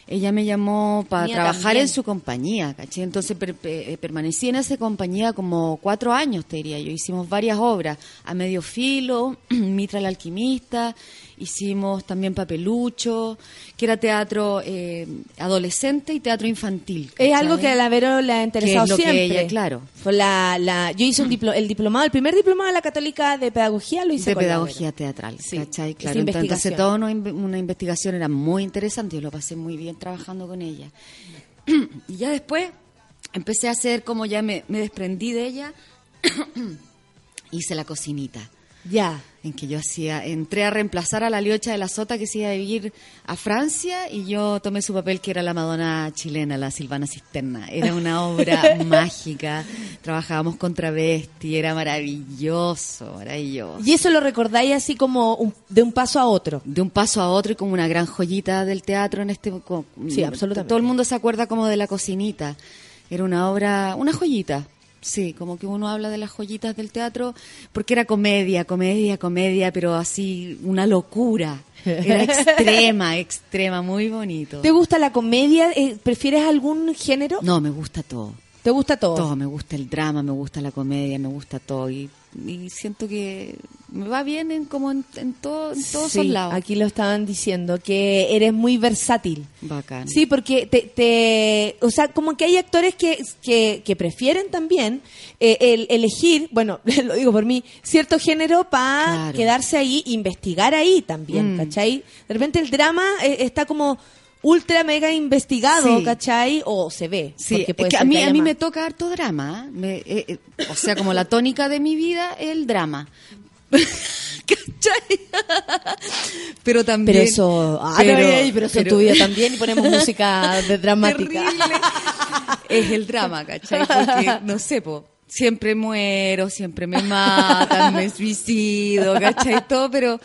Ella me llamó para trabajar también. en su compañía, ¿caché? Entonces per- pe- eh, permanecí en esa compañía como cuatro años, te diría yo. Hicimos varias obras, A Medio Filo, Mitra el Alquimista, hicimos también Papelucho, que era teatro eh, adolescente y teatro infantil. Es algo que a la Vero le ha interesado Que es lo que siempre. ella, claro. Fue la, la, yo hice un diplo, el diplomado, el primer diplomado de la Católica de Pedagogía lo hice de con la pedagogía Vero. teatral, Sí, ¿cachai? Claro, entonces investigación. toda una, una investigación era muy interesante, yo lo pasé muy bien trabajando con ella. y ya después empecé a hacer, como ya me, me desprendí de ella, hice la cocinita. Ya. En que yo hacía, entré a reemplazar a la Liocha de la Sota que se iba a vivir a Francia y yo tomé su papel que era la Madonna chilena, la Silvana Cisterna. Era una obra mágica, trabajábamos con travesti, era maravilloso, maravilloso. Y eso lo recordáis así como un- de un paso a otro. de un paso a otro y como una gran joyita del teatro en este co- Sí, absolutamente. todo el mundo se acuerda como de la cocinita era una obra una joyita sí como que uno habla de las joyitas del teatro porque era comedia comedia comedia pero así una locura era extrema extrema muy bonito ¿Te gusta la comedia? Eh, ¿Prefieres algún género? no me gusta todo ¿Te gusta todo? todo me gusta el drama me gusta la comedia me gusta todo y, y siento que me va bien en como en, en todo en todos Sí, esos lados aquí lo estaban diciendo, que eres muy versátil. bacán Sí, porque te, te- o sea, como que hay actores que, que, que prefieren también eh, el elegir, bueno, lo digo por mí, cierto género para Claro. quedarse ahí, investigar ahí también, Mm. ¿cachai? De repente el drama eh, está como ultra mega investigado, Sí. ¿cachai? O se ve. Sí, porque es puede que a ser mí, haya a mí más. me toca harto drama. ¿eh? Me- eh, eh, o sea, como la tónica de mi vida es el drama. ¿Cachai? pero también. Pero eso, ah, pero- ey, pero eso pero- tu vida también y ponemos música de dramática. Terrible. es el drama, ¿cachai? Porque, no sé, po, siempre muero, siempre me matan, me suicido, ¿cachai? Todo, pero,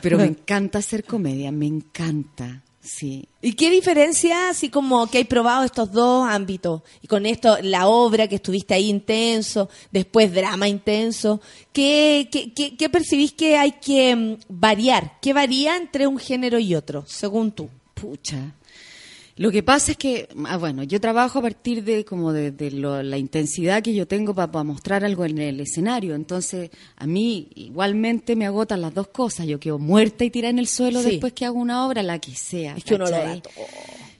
pero me encanta hacer comedia, me encanta, sí. ¿Y qué diferencia, así como que hay probado estos dos ámbitos? Y con esto, la obra que estuviste ahí intenso, después drama intenso, ¿qué, qué, qué- qué percibís que hay que mm, variar? ¿Qué varía entre un género y otro, según tú? Pucha. Lo que pasa es que, ah, bueno, yo trabajo a partir de como de, de lo- la intensidad que yo tengo para mostrar algo en el escenario. Entonces, a mí igualmente me agotan las dos cosas. Yo quedo muerta y tirada en el suelo Sí. después que hago una obra, la que sea. Es que uno lo da todo.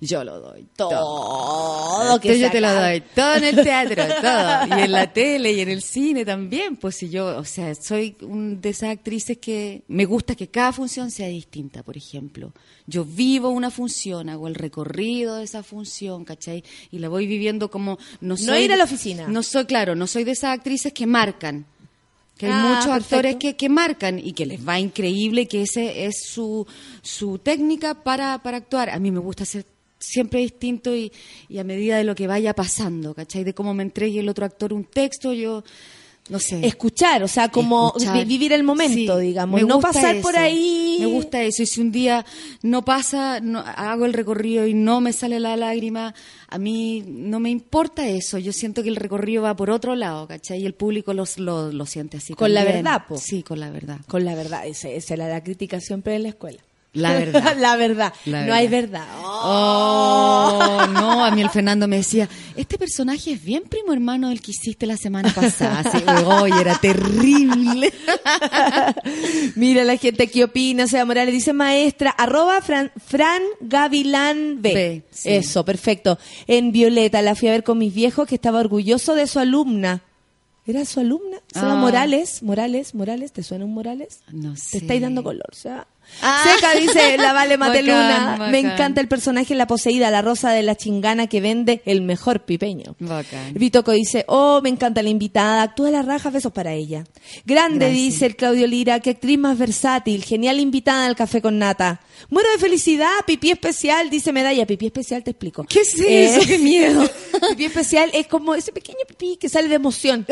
Yo lo doy Todo todo. que yo te lo doy todo en el teatro, todo. Y en la tele y en el cine también. Pues si yo, o sea, soy un de esas actrices que me gusta que cada función sea distinta, por ejemplo. Yo vivo una función, hago el recorrido de esa función, ¿cachai? Y la voy viviendo como... No, soy ir a la oficina. No soy, claro, no soy de esas actrices que marcan. Que hay Ah, muchos perfecto. actores que, que marcan y que les va increíble que ese es su, su técnica para, para actuar. A mí me gusta ser siempre distinto y, y a medida de lo que vaya pasando, ¿cachai? De cómo me entregue el otro actor un texto, yo no sé. Escuchar, o sea, como Escuchar. vivir el momento, Sí, digamos. me No gusta pasar por eso. ahí. Me gusta eso. Y si un día no pasa, no, hago el recorrido y no me sale la lágrima, a mí no me importa eso. Yo siento que el recorrido va por otro lado, ¿cachai? Y el público los, lo, lo siente así. Con la verdad, po. Sí, con la verdad. Con la verdad, esa esa era la crítica siempre en la escuela. La verdad. la verdad. La No hay verdad. verdad. Oh, no, a mí el Fernando me decía, este personaje es bien primo hermano del que hiciste la semana pasada. Así, oye, era terrible. Mira la gente que opina, Sea Morales dice maestra, arroba Fran, Fran Gavilán B. B, sí. Eso, perfecto. En Violeta la fui a ver con mis viejos que estaba orgulloso de su alumna. ¿Era su alumna? Se llama Ah. Morales, Morales, Morales, ¿te suena un Morales? No sé. Te estáis dando color, o sea. Ah. Seca dice la Vale Mateluna. Bacán, Me bacán. encanta el personaje La Poseída, la rosa de la chingana que vende el mejor pipeño. Bacán. Vitoco dice, oh, me encanta la invitada, actúa la raja, besos para ella. Grande, Gracias. dice el Claudio Lira, qué actriz más versátil, genial invitada al café con nata. Muero de felicidad, pipí especial, dice Medalla, pipí especial, te explico. ¿Qué es eso? ¡Qué miedo! pipí especial es como ese pequeño pipí que sale de emoción.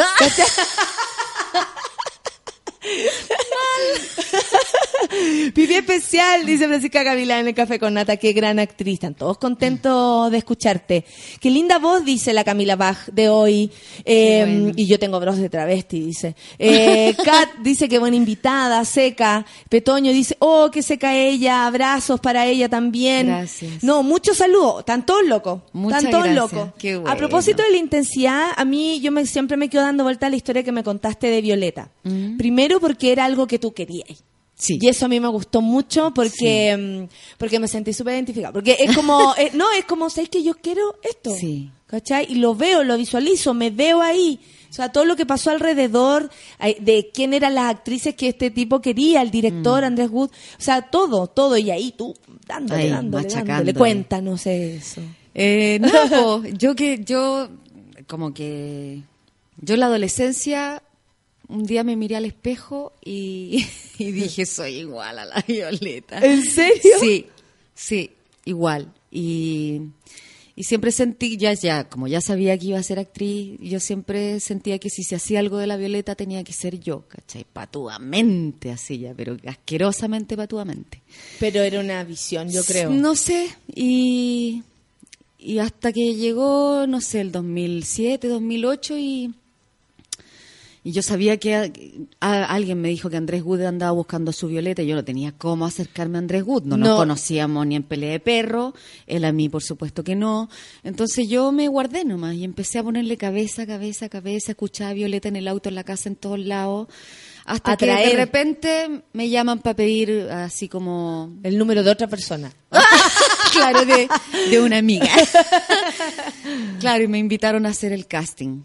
Pipí especial, dice Francisca Gavilán en el Café con Nata. Qué gran actriz. Están todos contentos de escucharte. Qué linda voz, dice la Camila Bach de hoy. Eh, bueno. Y yo tengo voz de travesti, dice. Eh, Kat dice que buena invitada, seca. Petoño dice, oh, que seca ella. Abrazos para ella también. Gracias. No, muchos saludos. Están todos locos. Están todos locos. A propósito de la intensidad, a mí yo me, siempre me quedo dando vuelta a la historia que me contaste de Violeta. Mm. Primero porque era algo que tú querías. Sí. Y eso a mí me gustó mucho porque, mm, porque me sentí súper identificada. Porque es como, eh, no, es como, ¿sabes que yo quiero esto? Sí. ¿Cachai? Y lo veo, lo visualizo, me veo ahí. O sea, todo lo que pasó alrededor ay, de quién eran las actrices que este tipo quería, el director, Mm. Andrés Wood. O sea, todo, todo. Y ahí tú, dándole, Ahí, dándole, dándole. Cuéntanos eso. Eh, no, yo que yo como que yo en la adolescencia un día me miré al espejo y, y dije soy igual a la Violeta. ¿En serio? Sí, sí, igual. Y, y siempre sentí, ya, ya, como ya sabía que iba a ser actriz, yo siempre sentía que si se hacía algo de la Violeta tenía que ser yo, ¿cachai? Patudamente así ya, pero asquerosamente patudamente. Pero era una visión, yo creo. No sé, y, y hasta que llegó, no sé, el 2007, 2008 y, y yo sabía que a- a- alguien me dijo que Andrés Wood andaba buscando a su Violeta y yo no tenía cómo acercarme a Andrés Wood, no, No. nos conocíamos ni en pelea de perro, él a mí por supuesto que no, entonces yo me guardé nomás y empecé a ponerle cabeza, cabeza, cabeza, escuchaba a Violeta en el auto, en la casa, en todos lados, hasta que de repente me llaman para pedir así como El número de otra persona. claro, de, de una amiga. claro, y me invitaron a hacer el casting.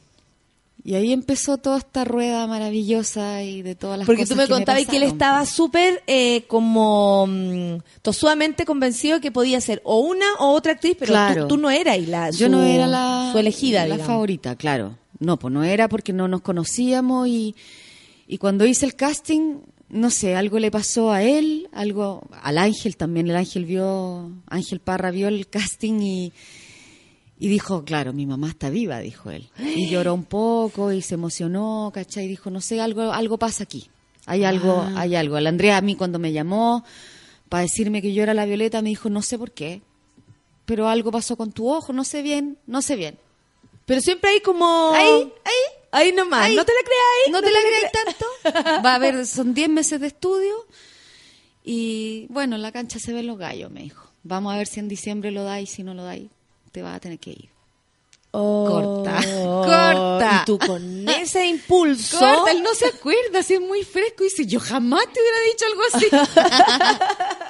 Y ahí empezó toda esta rueda maravillosa y de todas las Porque cosas tú me que contabas que él estaba súper eh, como mm, tosudamente convencido que podía ser o una o otra actriz, pero Claro. tú, tú no eras la, Yo su- no era la, su elegida, la digamos. favorita, claro. No, pues no era porque no nos conocíamos y, y cuando hice el casting, no sé, algo le pasó a él, algo al Ángel también. El Ángel vio, Ángel Parra vio el casting y, y dijo, claro, mi mamá está viva, dijo él. Y lloró un poco y se emocionó, ¿cachai? Y dijo, no sé, algo, algo pasa aquí. Hay algo, Ah. hay algo. La Andrea a mí cuando me llamó para decirme que yo era la Violeta me dijo, no sé por qué, pero algo pasó con tu ojo, no sé bien, no sé bien. Pero siempre hay como... Ahí, ahí, Ahí nomás, ahí. no te la creas no te la crees tanto. Va a haber, son 10 meses de estudio y bueno, en la cancha se ven los gallos, me dijo. Vamos a ver si en diciembre lo dais, si no lo dais, te vas a tener que ir. Corta, corta. Y tú con ese impulso... Corta, él no se acuerda, si es muy fresco. Y dice, yo jamás te hubiera dicho algo así.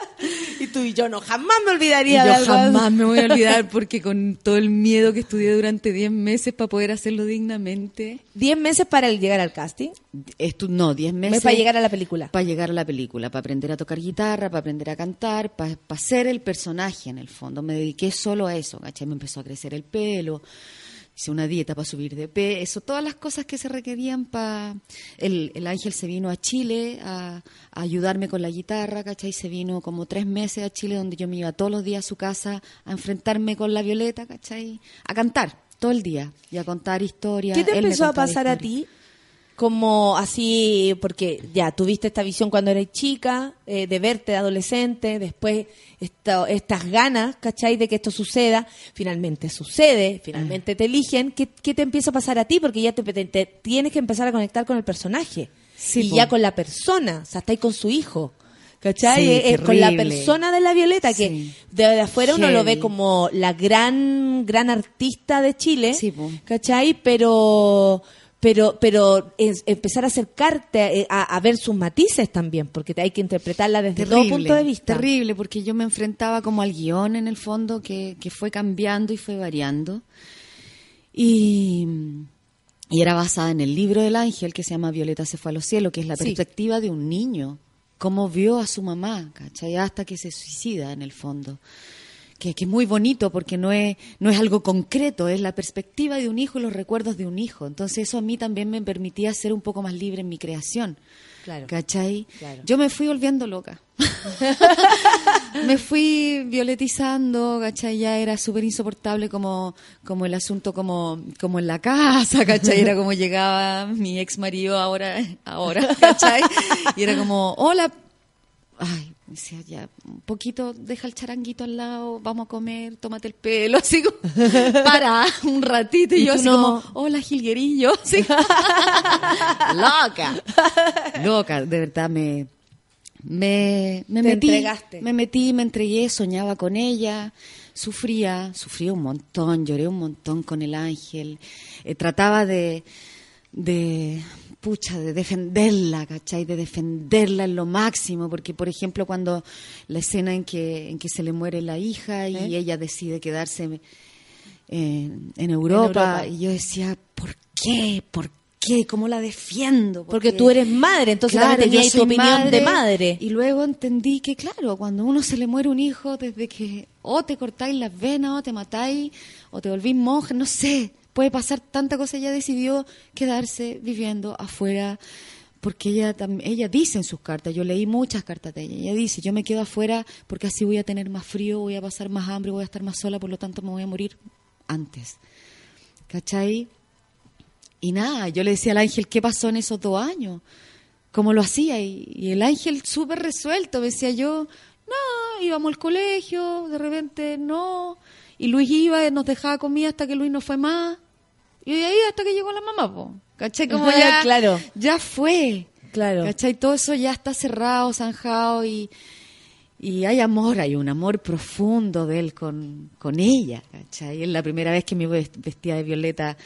Y tú y yo no, jamás me olvidaría Y de yo algo. jamás me voy a olvidar porque con todo el miedo que estudié durante 10 meses para poder hacerlo dignamente. 10 meses para el llegar al casting. Estu no, 10 meses. para llegar a la película. Para llegar a la película, para aprender a tocar guitarra, para aprender a cantar, para, para ser el personaje en el fondo. Me dediqué solo a eso, ¿cachai? Me empezó a crecer el pelo, hice una dieta para subir de peso, todas las cosas que se requerían para... El, el ángel se vino a Chile a, a ayudarme con la guitarra, ¿cachai? Se vino como tres meses a Chile donde yo me iba todos los días a su casa a enfrentarme con la Violeta, ¿cachai? A cantar todo el día y a contar historias. ¿Qué te Él empezó a pasar a ti? Como así, porque ya tuviste esta visión cuando eras chica, eh, de verte de adolescente, después esta- estas ganas, ¿cachai? De que esto suceda, finalmente sucede, finalmente te eligen. ¿Qué, qué te empieza a pasar a ti? Porque ya te, te- te tienes que empezar a conectar con el personaje Sí, y po. ya con la persona, o sea, está ahí con su hijo. ¿Cachai? Sí, Eh, eh, con la persona de la Violeta, que Sí. de, de afuera uno lo ve como la gran, gran artista de Chile, Sí. ¿cachai? Pero, pero, pero es- empezar a acercarte eh, a, a ver sus matices también, porque te hay que interpretarla desde todo punto de vista. Terrible, porque yo me enfrentaba como al guion en el fondo que, que fue cambiando y fue variando. Y, y era basada en el libro del ángel que se llama Violeta se fue a los cielos, que es la Sí. perspectiva de un niño, cómo vio a su mamá, ¿cachai? Hasta que se suicida en el fondo. Que, que es muy bonito porque no es, no es algo concreto, es la perspectiva de un hijo y los recuerdos de un hijo. Entonces eso a mí también me permitía ser un poco más libre en mi creación. Claro. ¿Cachai? Claro. Yo me fui volviendo loca. me fui violetizando, ¿cachai? Ya era súper insoportable como, como el asunto como, como en la casa, ¿cachai? Era como llegaba mi ex marido ahora, ahora, ¿cachai? Y era como, hola. Ay, me decía ya, un poquito, deja el charanguito al lado, vamos a comer, tómate el pelo, así como, para un ratito. Y, Y yo así no. como, hola, Gilguerillo. Sí. loca. Loca, de verdad me me, me Te metí, entregaste. me metí, me entregué, soñaba con ella, sufría, sufría un montón, lloré un montón con el ángel, eh, trataba de, de, pucha, de defenderla, ¿cachai? De defenderla en lo máximo, porque por ejemplo cuando la escena en que, en que se le muere la hija y ¿Eh? ella decide quedarse en, en Europa, Europa. y yo decía, ¿por qué? ¿Por qué? ¿Cómo la defiendo? Porque tú eres madre, entonces también yo tenías tu opinión de madre. Y luego entendí que, claro, cuando uno se le muere un hijo, desde que o te cortáis las venas, o te matáis, o te volvís monje, no sé, puede pasar tanta cosa. Ella decidió quedarse viviendo afuera, porque ella, ella dice en sus cartas, yo leí muchas cartas de ella, ella dice, yo me quedo afuera porque así voy a tener más frío, voy a pasar más hambre, voy a estar más sola, por lo tanto me voy a morir antes. ¿Cachai? Y nada, yo le decía al ángel, ¿qué pasó en esos dos años? ¿Cómo lo hacía? Y, y el ángel súper resuelto, me decía yo, no, íbamos al colegio, de repente no. Y Luis iba, nos dejaba comida hasta que Luis no fue más. Y de ahí hasta que llegó la mamá, po. ¿Cachai? Como ya, Claro. ya fue. Claro. ¿Cachai? Todo eso ya está cerrado, zanjado y, y hay amor, hay un amor profundo de él con, con ella, ¿cachai? Es la primera vez que me vest- vestía de violeta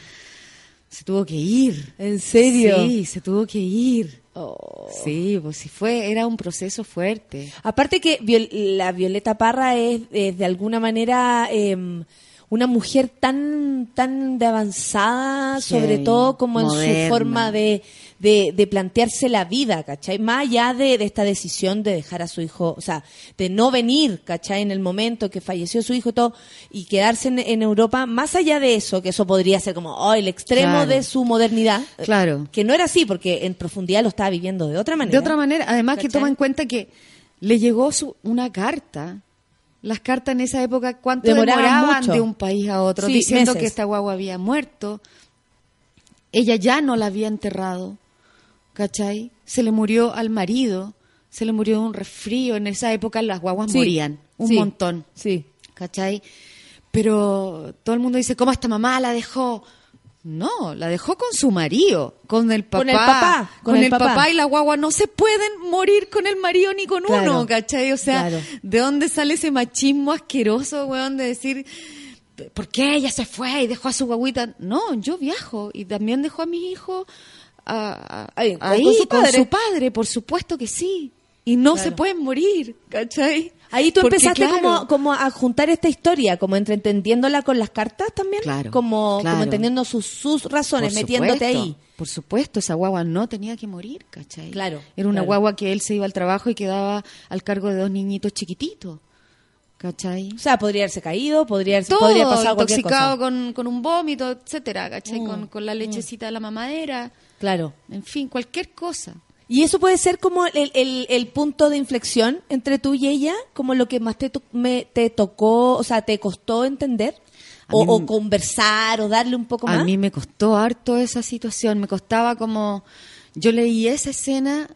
se tuvo que ir. ¿En serio? Sí, se tuvo que ir. Oh. Sí, pues sí fue, era un proceso fuerte. Aparte que Viol- la Violeta Parra es, es de alguna manera em, una mujer tan tan de avanzada, Sí, sobre todo como en su forma de, de, de plantearse la vida, ¿cachai? Más allá de, de esta decisión de dejar a su hijo, o sea, de no venir, ¿cachai? En el momento que falleció su hijo y todo, y quedarse en, en Europa, más allá de eso, que eso podría ser como oh, el extremo Claro. de su modernidad, Claro. que no era así, porque en profundidad lo estaba viviendo de otra manera. De otra manera, además que toma en cuenta que le llegó su, una carta. Las cartas en esa época, ¿cuánto Demoraban de un país a otro? Sí, diciendo meses. que esta guagua había muerto. Ella ya no la había enterrado, ¿cachai? Se le murió al marido, se le murió de un resfrío. En esa época las guaguas Sí, morían, un sí, montón. Sí. ¿cachai? Pero todo el mundo dice, ¿cómo esta mamá la dejó? No, la dejó con su marido, con el papá. Con el papá, Con, el, papá. y la guagua no se pueden morir con el marido ni con Claro, uno, ¿cachai? O sea, claro. ¿de dónde sale ese machismo asqueroso, weón, de decir, ¿por qué ella se fue y dejó a su guaguita? No, yo viajo y también dejó a mis hijos a- a- Ahí, con- ahí con su con padre. su padre, por supuesto que sí. y no Claro. se pueden morir, ¿cachai? Ahí tú Porque, empezaste claro, como, como a juntar esta historia, como entre entendiéndola con las cartas también, Claro, como, claro. como entendiendo sus, sus razones, Por metiéndote supuesto, ahí. Por supuesto, esa guagua no tenía que morir, ¿cachai? Claro, Era una guagua que él se iba al trabajo y quedaba al cargo de dos niñitos chiquititos, ¿cachai? O sea, podría haberse caído, podría, haberse- Todo podría pasar intoxicado cosa. con, con un vómito, etcétera, ¿cachai? Mm, Con, con la lechecita de la mamadera, Claro. en fin, cualquier cosa. Y eso puede ser como el, el, el punto de inflexión entre tú y ella, como lo que más te, me, te tocó, o sea, te costó entender, o, mí o m- conversar, o darle un poco más. A mí me costó harto esa situación, me costaba como... Yo leí esa escena,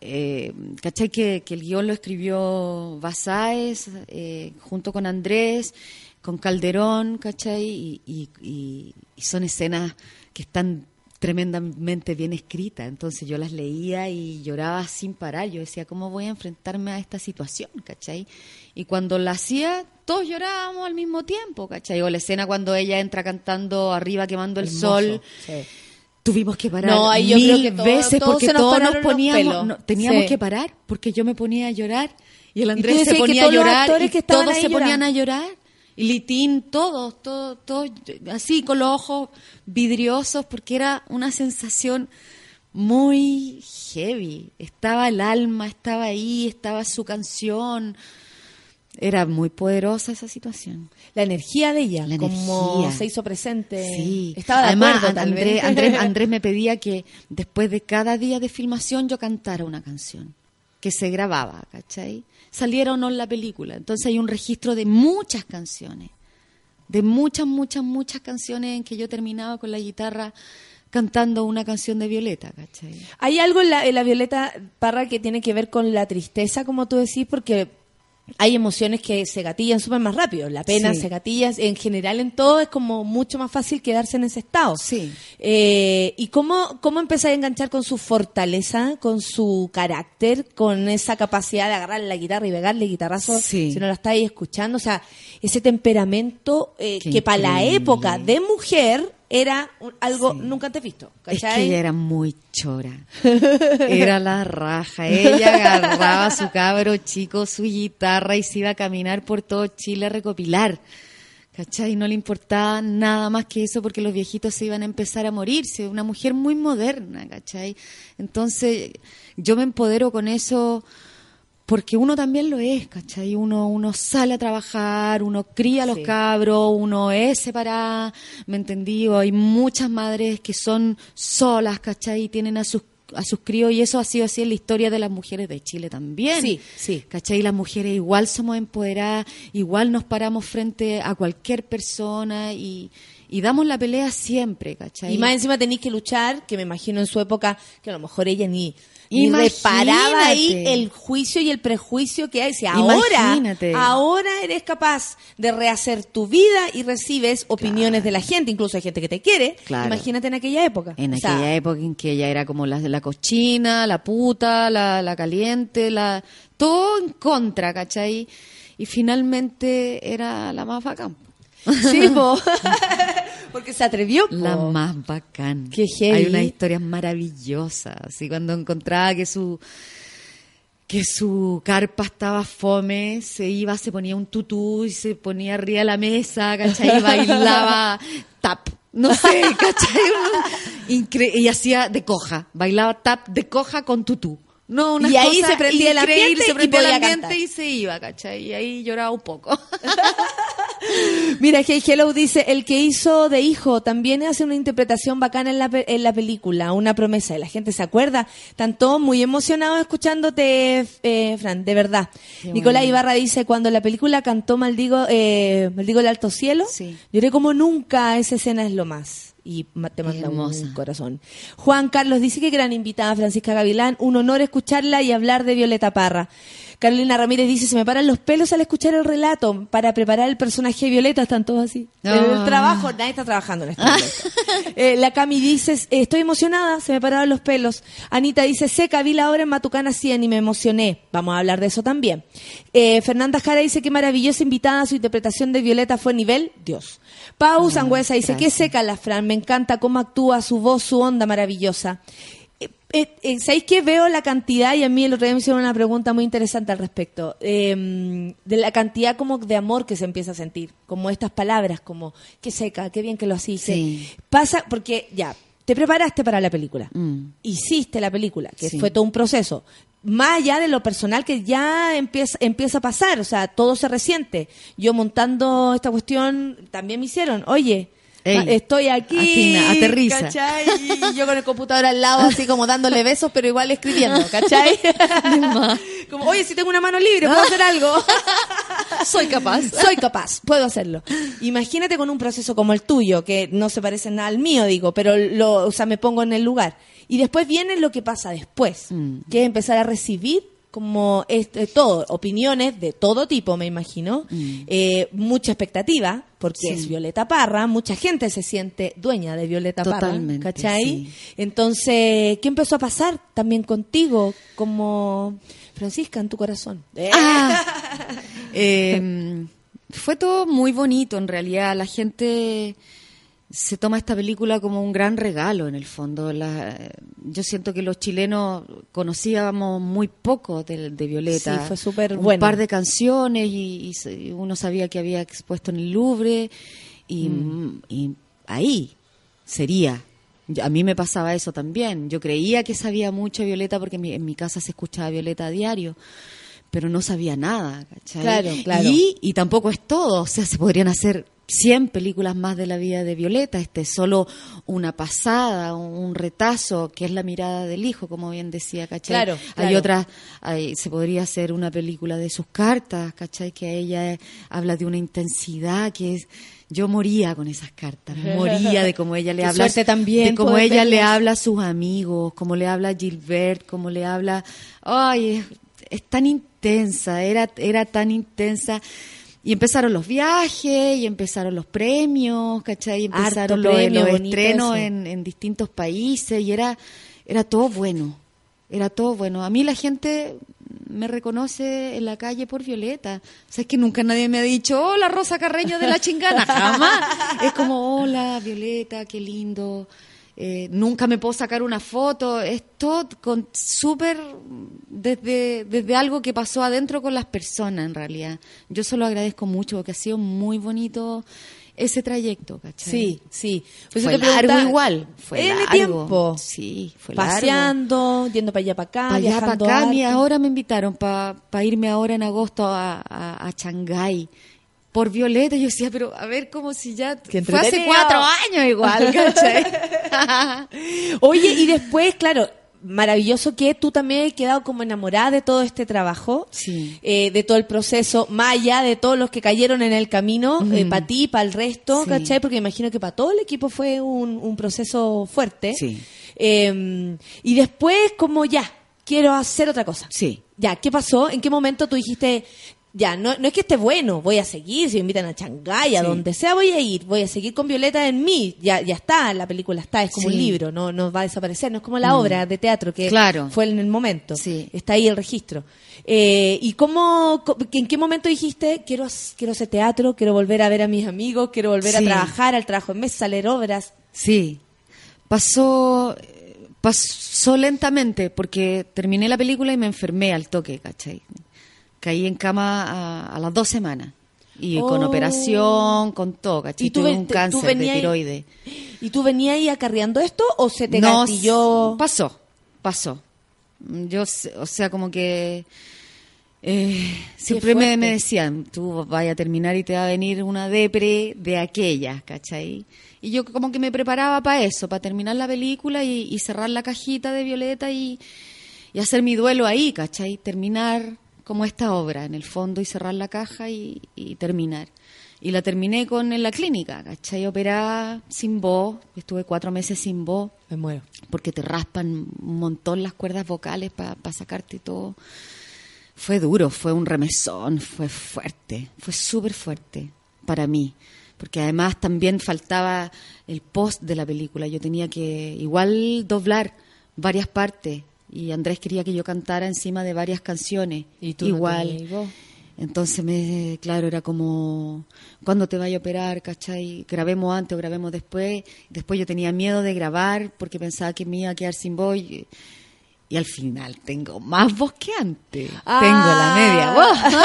eh, ¿cachai? Que, que el guion lo escribió Basáez eh, junto con Andrés, con Calderón, ¿cachai? Y, y- y- y son escenas que están tremendamente bien escritas, entonces yo las leía y lloraba sin parar, yo decía, ¿cómo voy a enfrentarme a esta situación, ¿cachai? Y cuando la hacía, todos llorábamos al mismo tiempo, ¿cachai? O la escena cuando ella entra cantando arriba quemando el Hermoso, sol, sí. tuvimos que parar No, ahí yo mil creo que todo- veces porque nos todos nos poníamos, no, teníamos Sí. que parar porque yo me ponía a llorar y el Andrés se ponía a llorar y todos se ponían a llorar y Litín todos todos todos así con los ojos vidriosos porque era una sensación muy heavy estaba el alma estaba ahí estaba su canción era muy poderosa esa situación La energía de ella, La como energía. se hizo presente. Sí, Estaba de además acuerdo, tal Andrés, vez. Andrés, Andrés me pedía que después de cada día de filmación yo cantara una canción que se grababa, ¿cachai? Saliera o no en la película. Entonces hay un registro de muchas canciones, de muchas, muchas, muchas canciones en que yo terminaba con la guitarra cantando una canción de Violeta, ¿cachai? Hay algo en la, en la Violeta Parra que tiene que ver con la tristeza, como tú decís, porque hay emociones que se gatillan súper más rápido. La pena Sí. se gatilla, en general en todo es como mucho más fácil quedarse en ese estado. Sí. Eh, ¿Y cómo, cómo empezar a enganchar con su fortaleza, con su carácter, con esa capacidad de agarrar la guitarra y pegarle guitarrazos Sí. si no la estáis escuchando? O sea, ese temperamento eh, que para la época de mujer era un- algo nunca antes visto. Es ¿cachai? que ella era muy chora. Era la raja. Ella agarraba a su cabro chico, su guitarra y se iba a caminar por todo Chile a recopilar. ¿Cachai? No le importaba nada más que eso porque los viejitos se iban a empezar a morirse. Una mujer muy moderna, ¿cachai? Entonces, yo me empodero con eso porque uno también lo es, ¿cachai? Uno, uno sale a trabajar, uno cría a los Sí. cabros, uno es separada, ¿me entendí? Hay muchas madres que son solas, ¿cachai? Y tienen a sus a sus críos y eso ha sido así en la historia de las mujeres de Chile también. Sí, sí. ¿Cachai? Las mujeres igual somos empoderadas, igual nos paramos frente a cualquier persona y, y damos la pelea siempre, ¿cachai? Y más encima tenéis que luchar, que me imagino en su época, que a lo mejor ella ni, Imagínate. reparaba ahí el juicio y el prejuicio que hay. Si ahora, Imagínate. ahora eres capaz de rehacer tu vida y recibes opiniones de la gente, incluso hay gente que te quiere, Claro. imagínate en aquella época. En O sea, aquella época en que ella era como la, la cochina, la puta, la, la caliente, la todo en contra, ¿cachai? Y finalmente era la más bacán. Sí, po. porque se atrevió. po. La más bacán. Qué heavy. Hay unas historias maravillosas. Así cuando encontraba que su que su carpa estaba fome, se iba, se ponía un tutú y se ponía arriba de la mesa, ¿cachai? Y bailaba tap. No sé, ¿cachai? Incre- y hacía de coja, bailaba tap de coja con tutú. No, una Y ahí se prendía el ambiente se y prendía el podía ambiente y se iba, ¿cachai? Y ahí lloraba un poco. Mira, Hey Hello dice, el que hizo de hijo también hace una interpretación bacana en la, en la película, una promesa, y la gente se acuerda. Están todos muy emocionados escuchándote, eh, Fran, de verdad. Qué Nicolás bueno. Ibarra dice, cuando la película cantó Maldigo, eh, Maldigo el Alto Cielo, Sí. lloré como nunca, esa escena es lo más. Y te manda un corazón. Juan Carlos dice que gran invitada Francisca Gavilán, un honor escucharla y hablar de Violeta Parra. Carolina Ramírez dice, se me paran los pelos al escuchar el relato. Para preparar el personaje de Violeta están todos así. En el Ah. trabajo, nadie está trabajando en momento. Eh, la Cami dice, "Eh, estoy emocionada, se me pararon los pelos. Anita dice, seca, vi la obra en Matucana 100 y me emocioné. Vamos a hablar de eso también. Eh, Fernanda Jara dice, qué maravillosa invitada, su interpretación de Violeta fue nivel Dios. Pau Sangüesa dice, qué seca la Fran, me encanta cómo actúa, su voz, su onda maravillosa. Eh, Eh, ¿Sabéis que veo la cantidad? Y a mí el otro día me hicieron una pregunta muy interesante al respecto. eh, de la cantidad como de amor que se empieza a sentir. Como estas palabras, como qué seca, qué bien que lo haciste. Sí. Pasa porque ya, te preparaste para la película. Mm. Hiciste la película, que Sí. fue todo un proceso. Más allá de lo personal que ya empieza, empieza a pasar, o sea, todo se resiente. Yo montando esta cuestión, también me hicieron, oye, Ey, ah, estoy aquí, aterriza. ¿cachai? Y yo con el computador al lado, así como dándole besos, pero igual escribiendo, ¿cachai? como, oye, si tengo una mano libre, puedo hacer algo. Soy capaz. Soy capaz, puedo hacerlo. Imagínate con un proceso como el tuyo, que no se parece nada al mío, digo, pero lo, o sea, me pongo en el lugar. Y después viene lo que pasa después, Mm. que es empezar a recibir como este, todo, opiniones de todo tipo, me imagino, eh, mucha expectativa, porque Mm. Sí. es Violeta Parra, mucha gente se siente dueña de Violeta Totalmente, Parra, ¿cachai? sí. Entonces, ¿qué empezó a pasar también contigo como Francisca en tu corazón? Ah. Eh, fue todo muy bonito, en realidad. La gente se toma esta película como un gran regalo, en el fondo. La- yo siento que los chilenos conocíamos muy poco de, de Violeta. Sí, fue súper Un bueno. par de canciones y, uno sabía que había expuesto en el Louvre y, Mm. y ahí sería. A mí me pasaba eso también. Yo creía que sabía mucho de Violeta porque en mi, en mi casa se escuchaba Violeta a diario, pero no sabía nada. ¿cachai? Claro, claro. Y, y tampoco es todo. O sea, se podrían hacer 100 películas más de la vida de Violeta. Este es solo una pasada, un, retazo, que es la mirada del hijo, como bien decía, ¿cachai? Claro, Hay otras, hay- se podría hacer una película de sus cartas, ¿cachai? Que ella habla de una intensidad que es... Yo moría con esas cartas, moría de cómo ella le Qué habla, también de cómo ella le habla a sus amigos, cómo le habla a Gilbert, cómo le habla, ay, es, es tan intensa, era, era tan intensa. Y empezaron los viajes, y empezaron los premios, ¿cachai? Y empezaron los, premio, los estrenos en distintos países, y era, era todo bueno, era todo bueno. A mí la gente me reconoce en la calle por Violeta. O sea, es que nunca nadie me ha dicho, hola Rosa Carreño de la chingana, jamás. Es como, hola Violeta, qué lindo. Eh, nunca me puedo sacar una foto. Es todo con súper desde, desde algo que pasó adentro con las personas, en realidad. Yo solo agradezco mucho porque ha sido muy bonito ese trayecto, ¿cachai? Sí, sí. Por eso Fue te largo igual. Fue N largo. tiempo. Sí, fue largo. Paseando, yendo para allá, para acá, Para allá, para acá. harto. ahora me invitaron para irme ahora en agosto a, a, a Shanghái por Violeta. Yo decía, pero a ver, como si ya fue hace cuatro años igual, ¿cachai? Oye, y después, claro, maravilloso que tú también has quedado como enamorada de todo este trabajo, Sí. eh, de todo el proceso, más allá de todos los que cayeron en el camino, Ujú. para ti, para el resto, Sí. ¿cachai? Porque imagino que para todo el equipo fue un, un proceso fuerte. Sí. Eh, y después, como ya, quiero hacer otra cosa. Sí. Ya, ¿qué pasó? ¿En qué momento tú dijiste, ya, no, no es que esté bueno, voy a seguir, si me invitan a Shanghái, a Sí. donde sea voy a ir, voy a seguir con Violeta en mí, ya, ya está, la película está, es como Sí. un libro, no, no va a desaparecer, no es como la Mm. obra de teatro que Claro. fue en el momento, Sí. está ahí el registro. Eh, ¿Y cómo, en qué momento dijiste, quiero, quiero hacer teatro, quiero volver a ver a mis amigos, quiero volver a trabajar, al trabajo en mesa, a leer obras? Sí. Pasó, pasó lentamente porque terminé la película y me enfermé al toque, ¿cachai? Caí en cama a, a las dos semanas. Y con Oh. operación, con todo, ¿cachai? ¿Y tú Tuve un tú cáncer de tiroides. ¿Y tú venías ahí acarreando esto o se te No, gatilló? Pasó, pasó. Yo, o sea, como que eh, siempre me, decían, tú vaya a terminar y te va a venir una depre de aquellas, ¿cachai? Y yo como que me preparaba para eso, para terminar la película y, y cerrar la cajita de Violeta y, y hacer mi duelo ahí, ¿cachai? Terminar como esta obra, en el fondo, y cerrar la caja y, y terminar. Y la terminé con en la clínica, ¿cachai? Operada sin voz, estuve cuatro meses sin voz Me muero. porque te raspan un montón las cuerdas vocales para sacarte todo. Fue duro, fue un remesón, fue fuerte, fue súper fuerte para mí, porque además también faltaba el post de la película. Yo tenía que igual doblar varias partes y Andrés quería que yo cantara encima de varias canciones. ¿Y tú igual. Entonces, me, claro, era como, ¿cuándo te vaya a operar? ¿Cachai? ¿Grabemos antes o grabemos después? Después yo tenía miedo de grabar porque pensaba que me iba a quedar sin voz. Y, al final tengo más voz que antes. Ah. Tengo la media voz.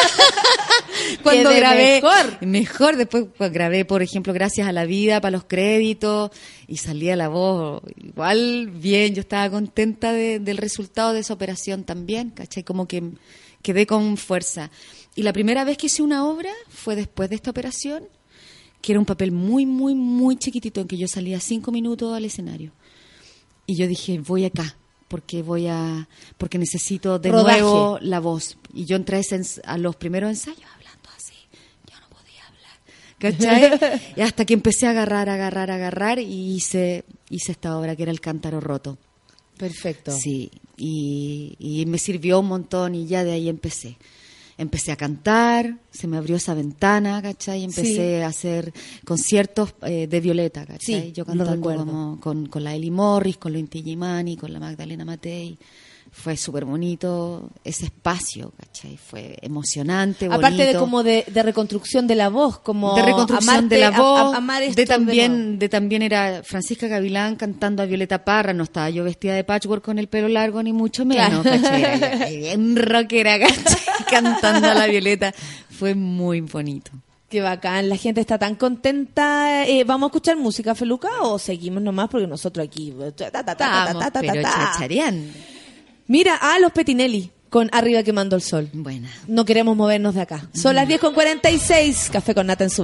Cuando grabé. mejor. Mejor. Después pues, grabé, por ejemplo, Gracias a la Vida para los créditos y salía la voz igual bien. Yo estaba contenta de- del resultado de esa operación también, ¿cachai? Como que quedé con fuerza. Y la primera vez que hice una obra fue después de esta operación, que era un papel muy, muy, muy chiquitito en que yo salía cinco minutos al escenario. Y yo dije, voy acá, porque voy a, porque necesito de Rodaje. nuevo la voz. Y yo entré a, los primeros ensayos hablando así, yo no podía hablar, ¿cachai? y hasta que empecé a agarrar, agarrar, agarrar y hice, hice esta obra que era El Cántaro Roto. Perfecto. Sí, y, y me sirvió un montón y ya de ahí empecé. Empecé a cantar, se me abrió esa ventana, ¿cachai? Y empecé Sí. a hacer conciertos eh, de Violeta, ¿cachai? Sí, Yo cantando como con, con la Eli Morris, con lo Inti Gimani, con la Magdalena Matei. Fue súper bonito ese espacio, ¿cachai? Fue emocionante, Aparte de como de, de reconstrucción de la voz, como de reconstrucción amarte, de la voz, a- amar esto de también, de también era Francisca Gavilán cantando a Violeta Parra, no estaba yo vestida de patchwork con el pelo largo ni mucho menos, Claro. ¿cachai? Bien rockera, ¿cachai? cantando a la Violeta, fue muy bonito. Qué bacán, la gente está tan contenta. Eh, ¿Vamos a escuchar música, Feluca, o seguimos nomás? Porque nosotros aquí... ta, pero chachareando. Mira, a los Petinelli con Arriba quemando el sol. Buena. No queremos movernos de acá. Son las 10 con 46. Café con nata en su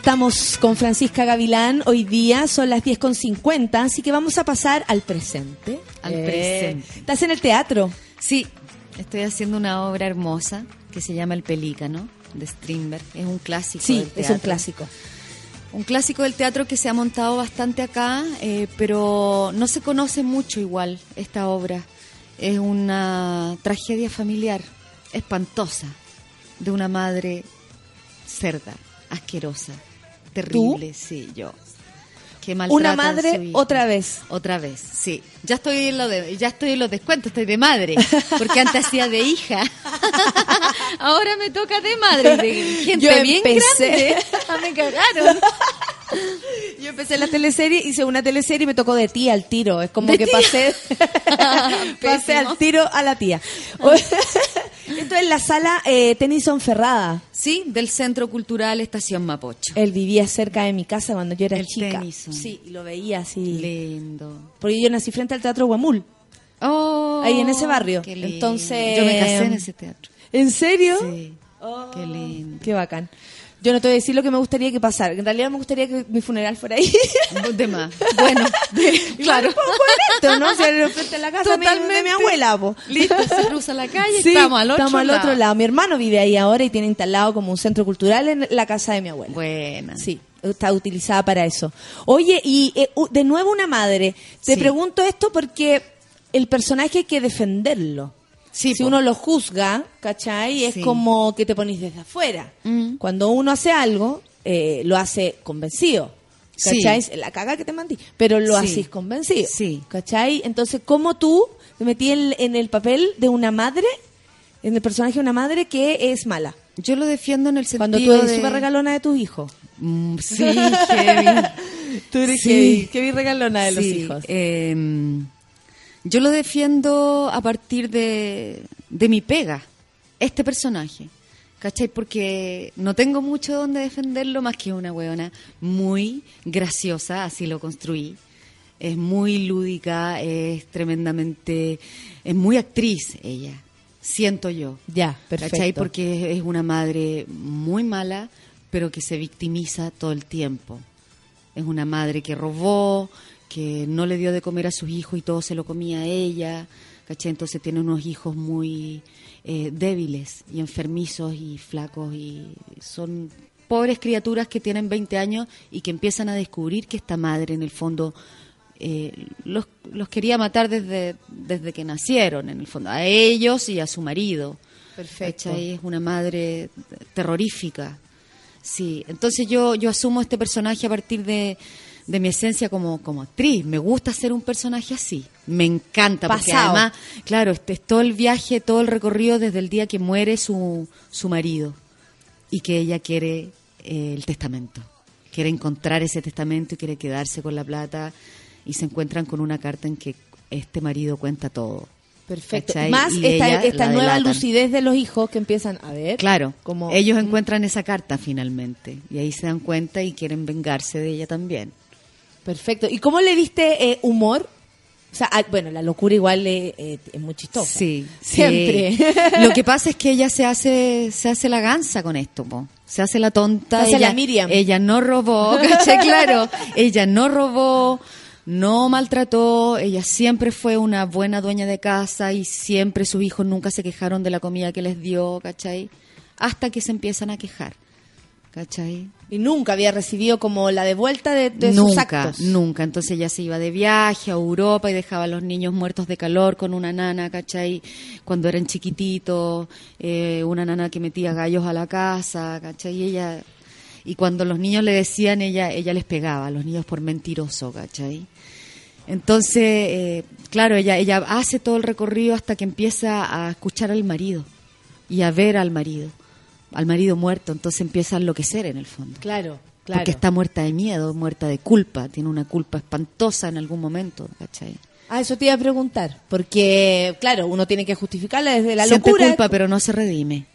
Estamos con Francisca Gavilán hoy día, son las 10.50, así que vamos a pasar al presente. Al Eh, presente. ¿Estás en el teatro? Sí, estoy haciendo una obra hermosa que se llama El Pelícano de Strindberg. Es un clásico. Sí, del es un clásico. Un clásico del teatro que se ha montado bastante acá, eh, pero no se conoce mucho igual esta obra. Es una tragedia familiar espantosa de una madre cerda, asquerosa, terrible, sí, yo. Que maltrata Una madre otra vez. Otra vez, sí. Ya estoy en lo de, ya estoy en los descuentos, estoy de madre, porque antes hacía de hija. Ahora me toca de madre, de gente Yo bien empecé- grande. me cagaron. Yo empecé la teleserie, hice una teleserie y me tocó de tía al tiro. Es como ¿De que tía? pasé, pasé al tiro a la tía. Esto es la sala eh, Tennyson Ferrada. Sí, del Centro Cultural Estación Mapocho. Él vivía cerca de mi casa cuando yo era El chica. Tennyson. Sí, y lo veía así. Lindo. Porque yo nací frente al Teatro Huemul. Oh, ahí en ese barrio. qué lindo. Entonces. Yo me casé en ese teatro. ¿En serio? Sí. qué lindo. Qué bacán. Yo no te voy a decir lo que me gustaría que pasara. En realidad me gustaría que mi funeral fuera ahí. De más. Bueno, claro. Claro. esto, ¿no? Frente a la casa de mi- de mi Totalmente. abuela, po. Listo, se cruza la calle, Sí, estamos al otro estamos al lado. otro lado. Mi hermano vive ahí ahora y tiene instalado como un centro cultural en la casa de mi abuela. Buena. Sí, está utilizada para eso. Oye, y eh, de nuevo una madre. Te Sí. pregunto esto porque el personaje hay que defenderlo. Sí, si po. uno lo juzga, ¿cachai? Es Sí. como que te ponís desde afuera. Mm. Cuando uno hace algo, eh, lo hace convencido. Sí. ¿Cachai? La caga que te mandí. Pero lo Sí. haces convencido. Sí. ¿Cachai? Entonces, ¿cómo tú te metí en, en el papel de una madre, en el personaje de una madre que es mala? Yo lo defiendo en el sentido Cuando tú eres de... súper regalona de tus hijos. Mm, sí, heavy. Tú eres Sí. heavy, heavy regalona de los Sí, hijos. eh, yo lo defiendo a partir de, de mi pega, este personaje. ¿Cachai? Porque no tengo mucho donde defenderlo más que una weona muy graciosa, así lo construí. Es muy lúdica, es tremendamente. Es muy actriz ella, siento yo. Ya, perfecto. ¿Cachai? Porque es una madre muy mala, pero que se victimiza todo el tiempo. Es una madre que robó, que no le dio de comer a sus hijos y todo se lo comía a ella. ¿Cachai? Entonces tiene unos hijos muy eh, débiles y enfermizos y flacos y son pobres criaturas que tienen 20 años y que empiezan a descubrir que esta madre en el fondo eh, los, los quería matar desde, desde que nacieron, en el fondo, a ellos y a su marido. Perfecto. ¿Cachai? Es una madre terrorífica. Sí, entonces yo, yo asumo este personaje a partir de, de mi esencia como, como actriz. Me gusta ser un personaje así. Me encanta, porque Pasado. además, claro, este es todo el viaje, todo el recorrido desde el día que muere su, su marido y que ella quiere eh, el testamento. Quiere encontrar ese testamento y quiere quedarse con la plata y se encuentran con una carta en que este marido cuenta todo. Perfecto. ¿Cachai? Más Y esta, esta nueva delatan. lucidez de los hijos que empiezan a ver. Claro, como ellos encuentran esa carta finalmente y ahí se dan cuenta y quieren vengarse de ella también. Perfecto. ¿Y cómo le diste eh, humor? O sea, ah, bueno, la locura igual eh, eh, es muy chistosa. Sí, Siempre. sí. Lo que pasa es que ella se hace se hace la gansa con esto, po. se hace la tonta. Se hace ella, la Miriam. Ella no robó. Claro, ella no robó, no maltrató, ella siempre fue una buena dueña de casa y siempre sus hijos nunca se quejaron de la comida que les dio, ¿cachai? Hasta que se empiezan a quejar, ¿cachai? Y nunca había recibido como la devuelta de, de sus nunca, actos. nunca. Entonces ella se iba de viaje a Europa y dejaba a los niños muertos de calor con una nana, ¿cachai? Cuando eran chiquititos, eh, una nana que metía gallos a la casa, ¿cachai? Y ella, y cuando los niños le decían, ella, ella les pegaba a los niños por mentiroso, ¿cachai? Entonces, eh, claro, ella, ella hace todo el recorrido hasta que empieza a escuchar al marido y a ver al marido, al marido muerto, entonces empieza a enloquecer en el fondo. Claro, claro. Porque está muerta de miedo, muerta de culpa, tiene una culpa espantosa en algún momento, ¿cachai? Ah, eso te iba a preguntar. Porque, claro, uno tiene que justificarla desde la Siente locura. culpa, pero no se redime.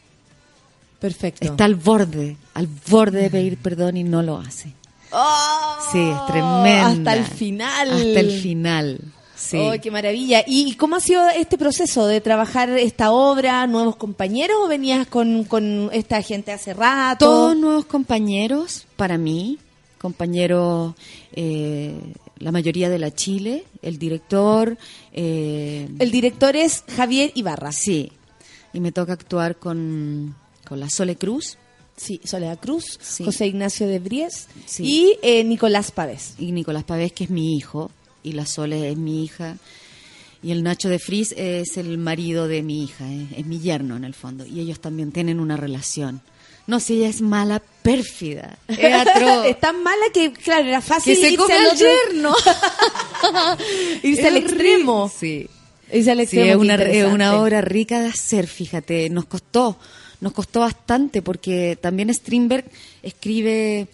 Perfecto. Está al borde, al borde de pedir perdón y no lo hace. ¡Oh! Sí, es tremenda. Hasta el final. Hasta el final. Sí. ¡Ay, qué maravilla! ¿Y cómo ha sido este proceso de trabajar esta obra? ¿Nuevos compañeros o venías con, con esta gente hace rato? Todos nuevos compañeros para mí, compañeros, eh, la mayoría de la Chile, el director. eh, El director es Javier Ibarra. Sí, y me toca actuar con, con la Sole Cruz. Sí, Soledad Cruz, Sí. José Ignacio de Bries Sí. y eh, Nicolás Pávez. y Nicolás Pavés, que es mi hijo, y la Sole es mi hija, y el Nacho de Fris es el marido de mi hija, eh, es mi yerno en el fondo, y ellos también tienen una relación. No sé, ella es mala, pérfida, es atroz. es tan mala que, claro, era fácil que se irse come al otro- yerno. irse Es al extremo. Sí. Irse al Sí, extremo. es qué una, es una obra rica de hacer, fíjate. Nos costó, nos costó bastante porque también Strindberg escribe,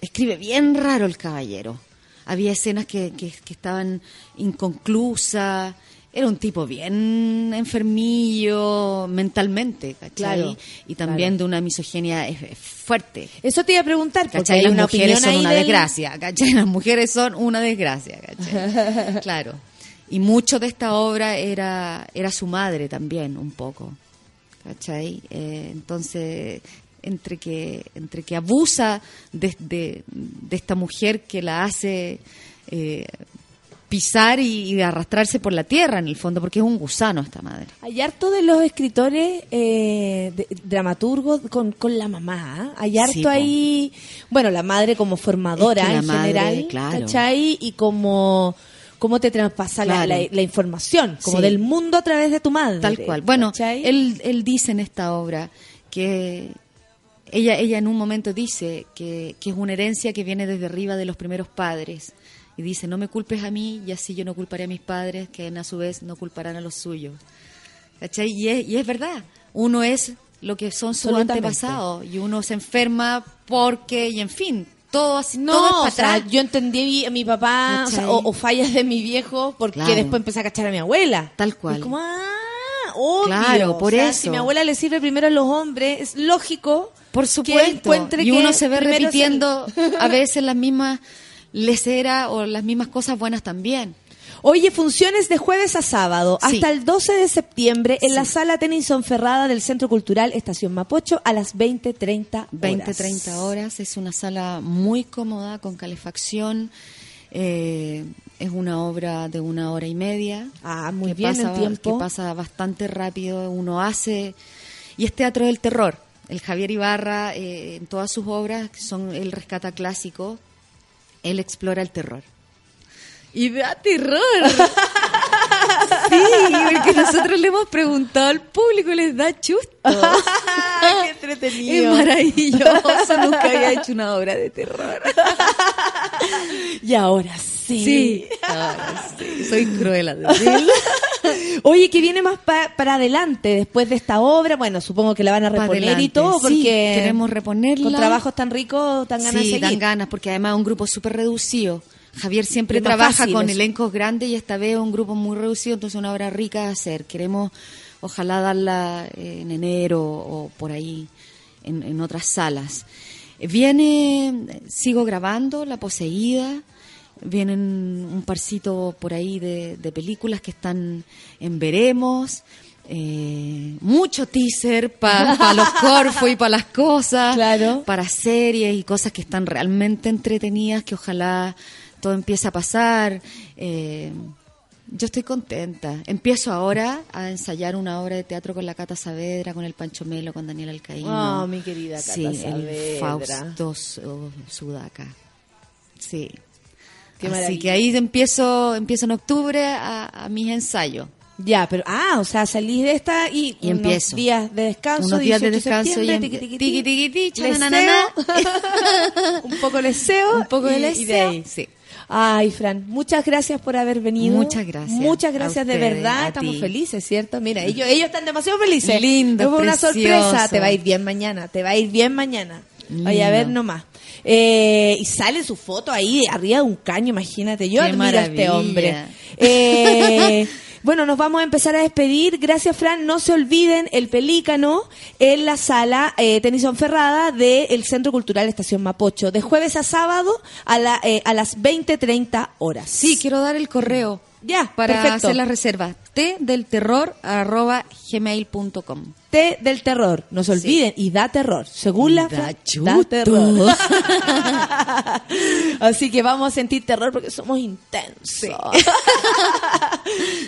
escribe bien raro el caballero. Había escenas que, que, que estaban inconclusas. Era un tipo bien enfermillo mentalmente, ¿cachai? Claro, y también claro. de una misoginia fuerte. Eso te iba a preguntar, porque ¿Cachai? hay Las una mujeres son una del- desgracia, ¿cachai? Las mujeres son una desgracia, ¿cachai? claro. Y mucho de esta obra era, era su madre también, un poco, ¿cachai? Eh, entonces, entre que, entre que abusa de, de- de esta mujer que la hace eh, pisar y, y arrastrarse por la tierra, en el fondo, porque es un gusano esta madre. Hay harto de los escritores, eh, de- dramaturgos con, con la mamá. ¿ah? Hay harto Sí, ahí, bueno, la madre como formadora Es que la en madre, general, claro. ¿cachai? Y como cómo te traspasa la- la, la información, como Sí. del mundo a través de tu madre. Tal cual. Bueno, ¿cachai? él, él dice en esta obra que ella, ella en un momento dice que, que es una herencia que viene desde arriba de los primeros padres. Y dice, no me culpes a mí y así yo no culparé a mis padres, que a su vez no culparán a los suyos. ¿Cachai? Y es, y es verdad, uno es lo que son sus antepasados y uno se enferma porque, y en fin, todo así, No, todo es o para sea, atrás. yo entendí a mi papá o, o- o fallas de mi viejo porque Claro. después empecé a cachar a mi abuela. Tal cual. Es como, ah, Claro, por O sea, eso. Si mi abuela le sirve primero a los hombres, es lógico Por que supuesto. y que uno se ve repitiendo a veces las mismas leceras o las mismas cosas buenas también. Oye, funciones de jueves a sábado Sí. hasta el 12 de septiembre en la sala Tennyson Ferrada del Centro Cultural Estación Mapocho a las 20.30 horas. 20, 30 horas. Es una sala muy cómoda, con calefacción. Eh, es una obra de una hora y media. Ah, muy que bien pasa, en tiempo. Que pasa bastante rápido. Uno hace. Y es teatro del terror. El Javier Ibarra, eh, en todas sus obras, que son él rescata clásico, él explora el terror. Y da terror. Sí, porque nosotros le hemos preguntado al público y les da chusto. ¡Qué entretenido! Es maravilloso, nunca había hecho una obra de terror. Y ahora sí. Sí, ahora sí, soy cruel. Oye, que viene más pa- para adelante después de esta obra. Bueno, supongo que la van a reponer y todo, sí, porque queremos reponerla. con trabajos tan ricos, tan ganas de Sí, seguir. dan ganas, porque además es un grupo súper reducido. Javier siempre Es trabaja fácil con eso. elencos grandes y esta vez es un grupo muy reducido, entonces una obra rica de hacer. Queremos, ojalá, darla en enero o por ahí, en, en otras salas. Viene, sigo grabando La Poseída, vienen un parcito por ahí de, de películas que están en Veremos. eh, mucho teaser para los corfos y para las cosas, Claro. para series y cosas que están realmente entretenidas, que ojalá todo empiece a pasar. Eh, yo estoy contenta. Empiezo ahora a ensayar una obra de teatro con la Cata Saavedra, con el Pancho Melo, con Daniel Alcaíno. Oh, mi querida Cata Sí, el Saavedra. Fausto Su- Sudaca. Sí. Qué Así maravilla. que ahí empiezo, empiezo en octubre a, a mis ensayos. Ya, pero, ah, o sea, salís de esta y, Y unos empiezo. días de descanso. Unos días de 18 descanso y un poco leseo. Un poco de y- y leseo. ahí. Sí. Ay, Fran, muchas gracias por haber venido. Muchas gracias. Muchas gracias de verdad. Estamos felices, ¿cierto? Mira, ellos, ellos están demasiado felices. Lindo, Fue una sorpresa. Te va a ir bien mañana. Te va a ir bien mañana. Vaya a ver nomás. Eh, y sale su foto ahí arriba de un caño, imagínate. Yo Qué admiro a este hombre. Eh, Bueno, nos vamos a empezar a despedir. Gracias, Fran. No se olviden el pelícano en la sala eh, Tenison Ferrada del Centro Cultural Estación Mapocho, de jueves a sábado a, la, eh, a las 20.30 horas. Sí, quiero dar el correo. Ya, para perfecto. hacer la reserva. T del terror arroba gmail.com. Del terror, no se olviden, y da terror. Según la Da da terror. Así que vamos a sentir terror porque somos intensos.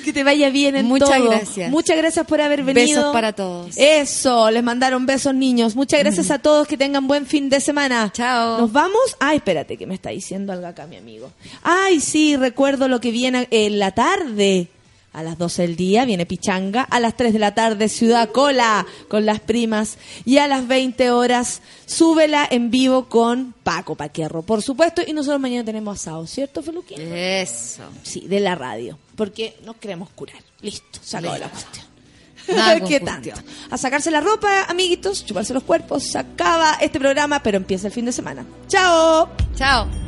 que te vaya bien en Muchas todo. gracias. Muchas gracias por haber venido. Besos para todos. Eso, les mandaron besos niños. Muchas gracias a todos, que tengan buen fin de semana. Chao. Nos vamos. Ay, espérate, que me está diciendo algo acá mi amigo. Ay, sí, recuerdo lo que viene en la tarde. A las 12 del día viene Pichanga, a las 3 de la tarde Ciudad Cola con las primas y a las 20 horas súbela en vivo con Paco Paquerro, por supuesto, y nosotros mañana tenemos asado, ¿cierto, Feluquín? Eso. Sí, de la radio, porque nos queremos curar. Listo, acabó la cuestión. Nada ¿Qué tanto? A sacarse la ropa, amiguitos, chuparse los cuerpos, se acaba este programa, pero empieza el fin de semana. ¡Chao! Chao.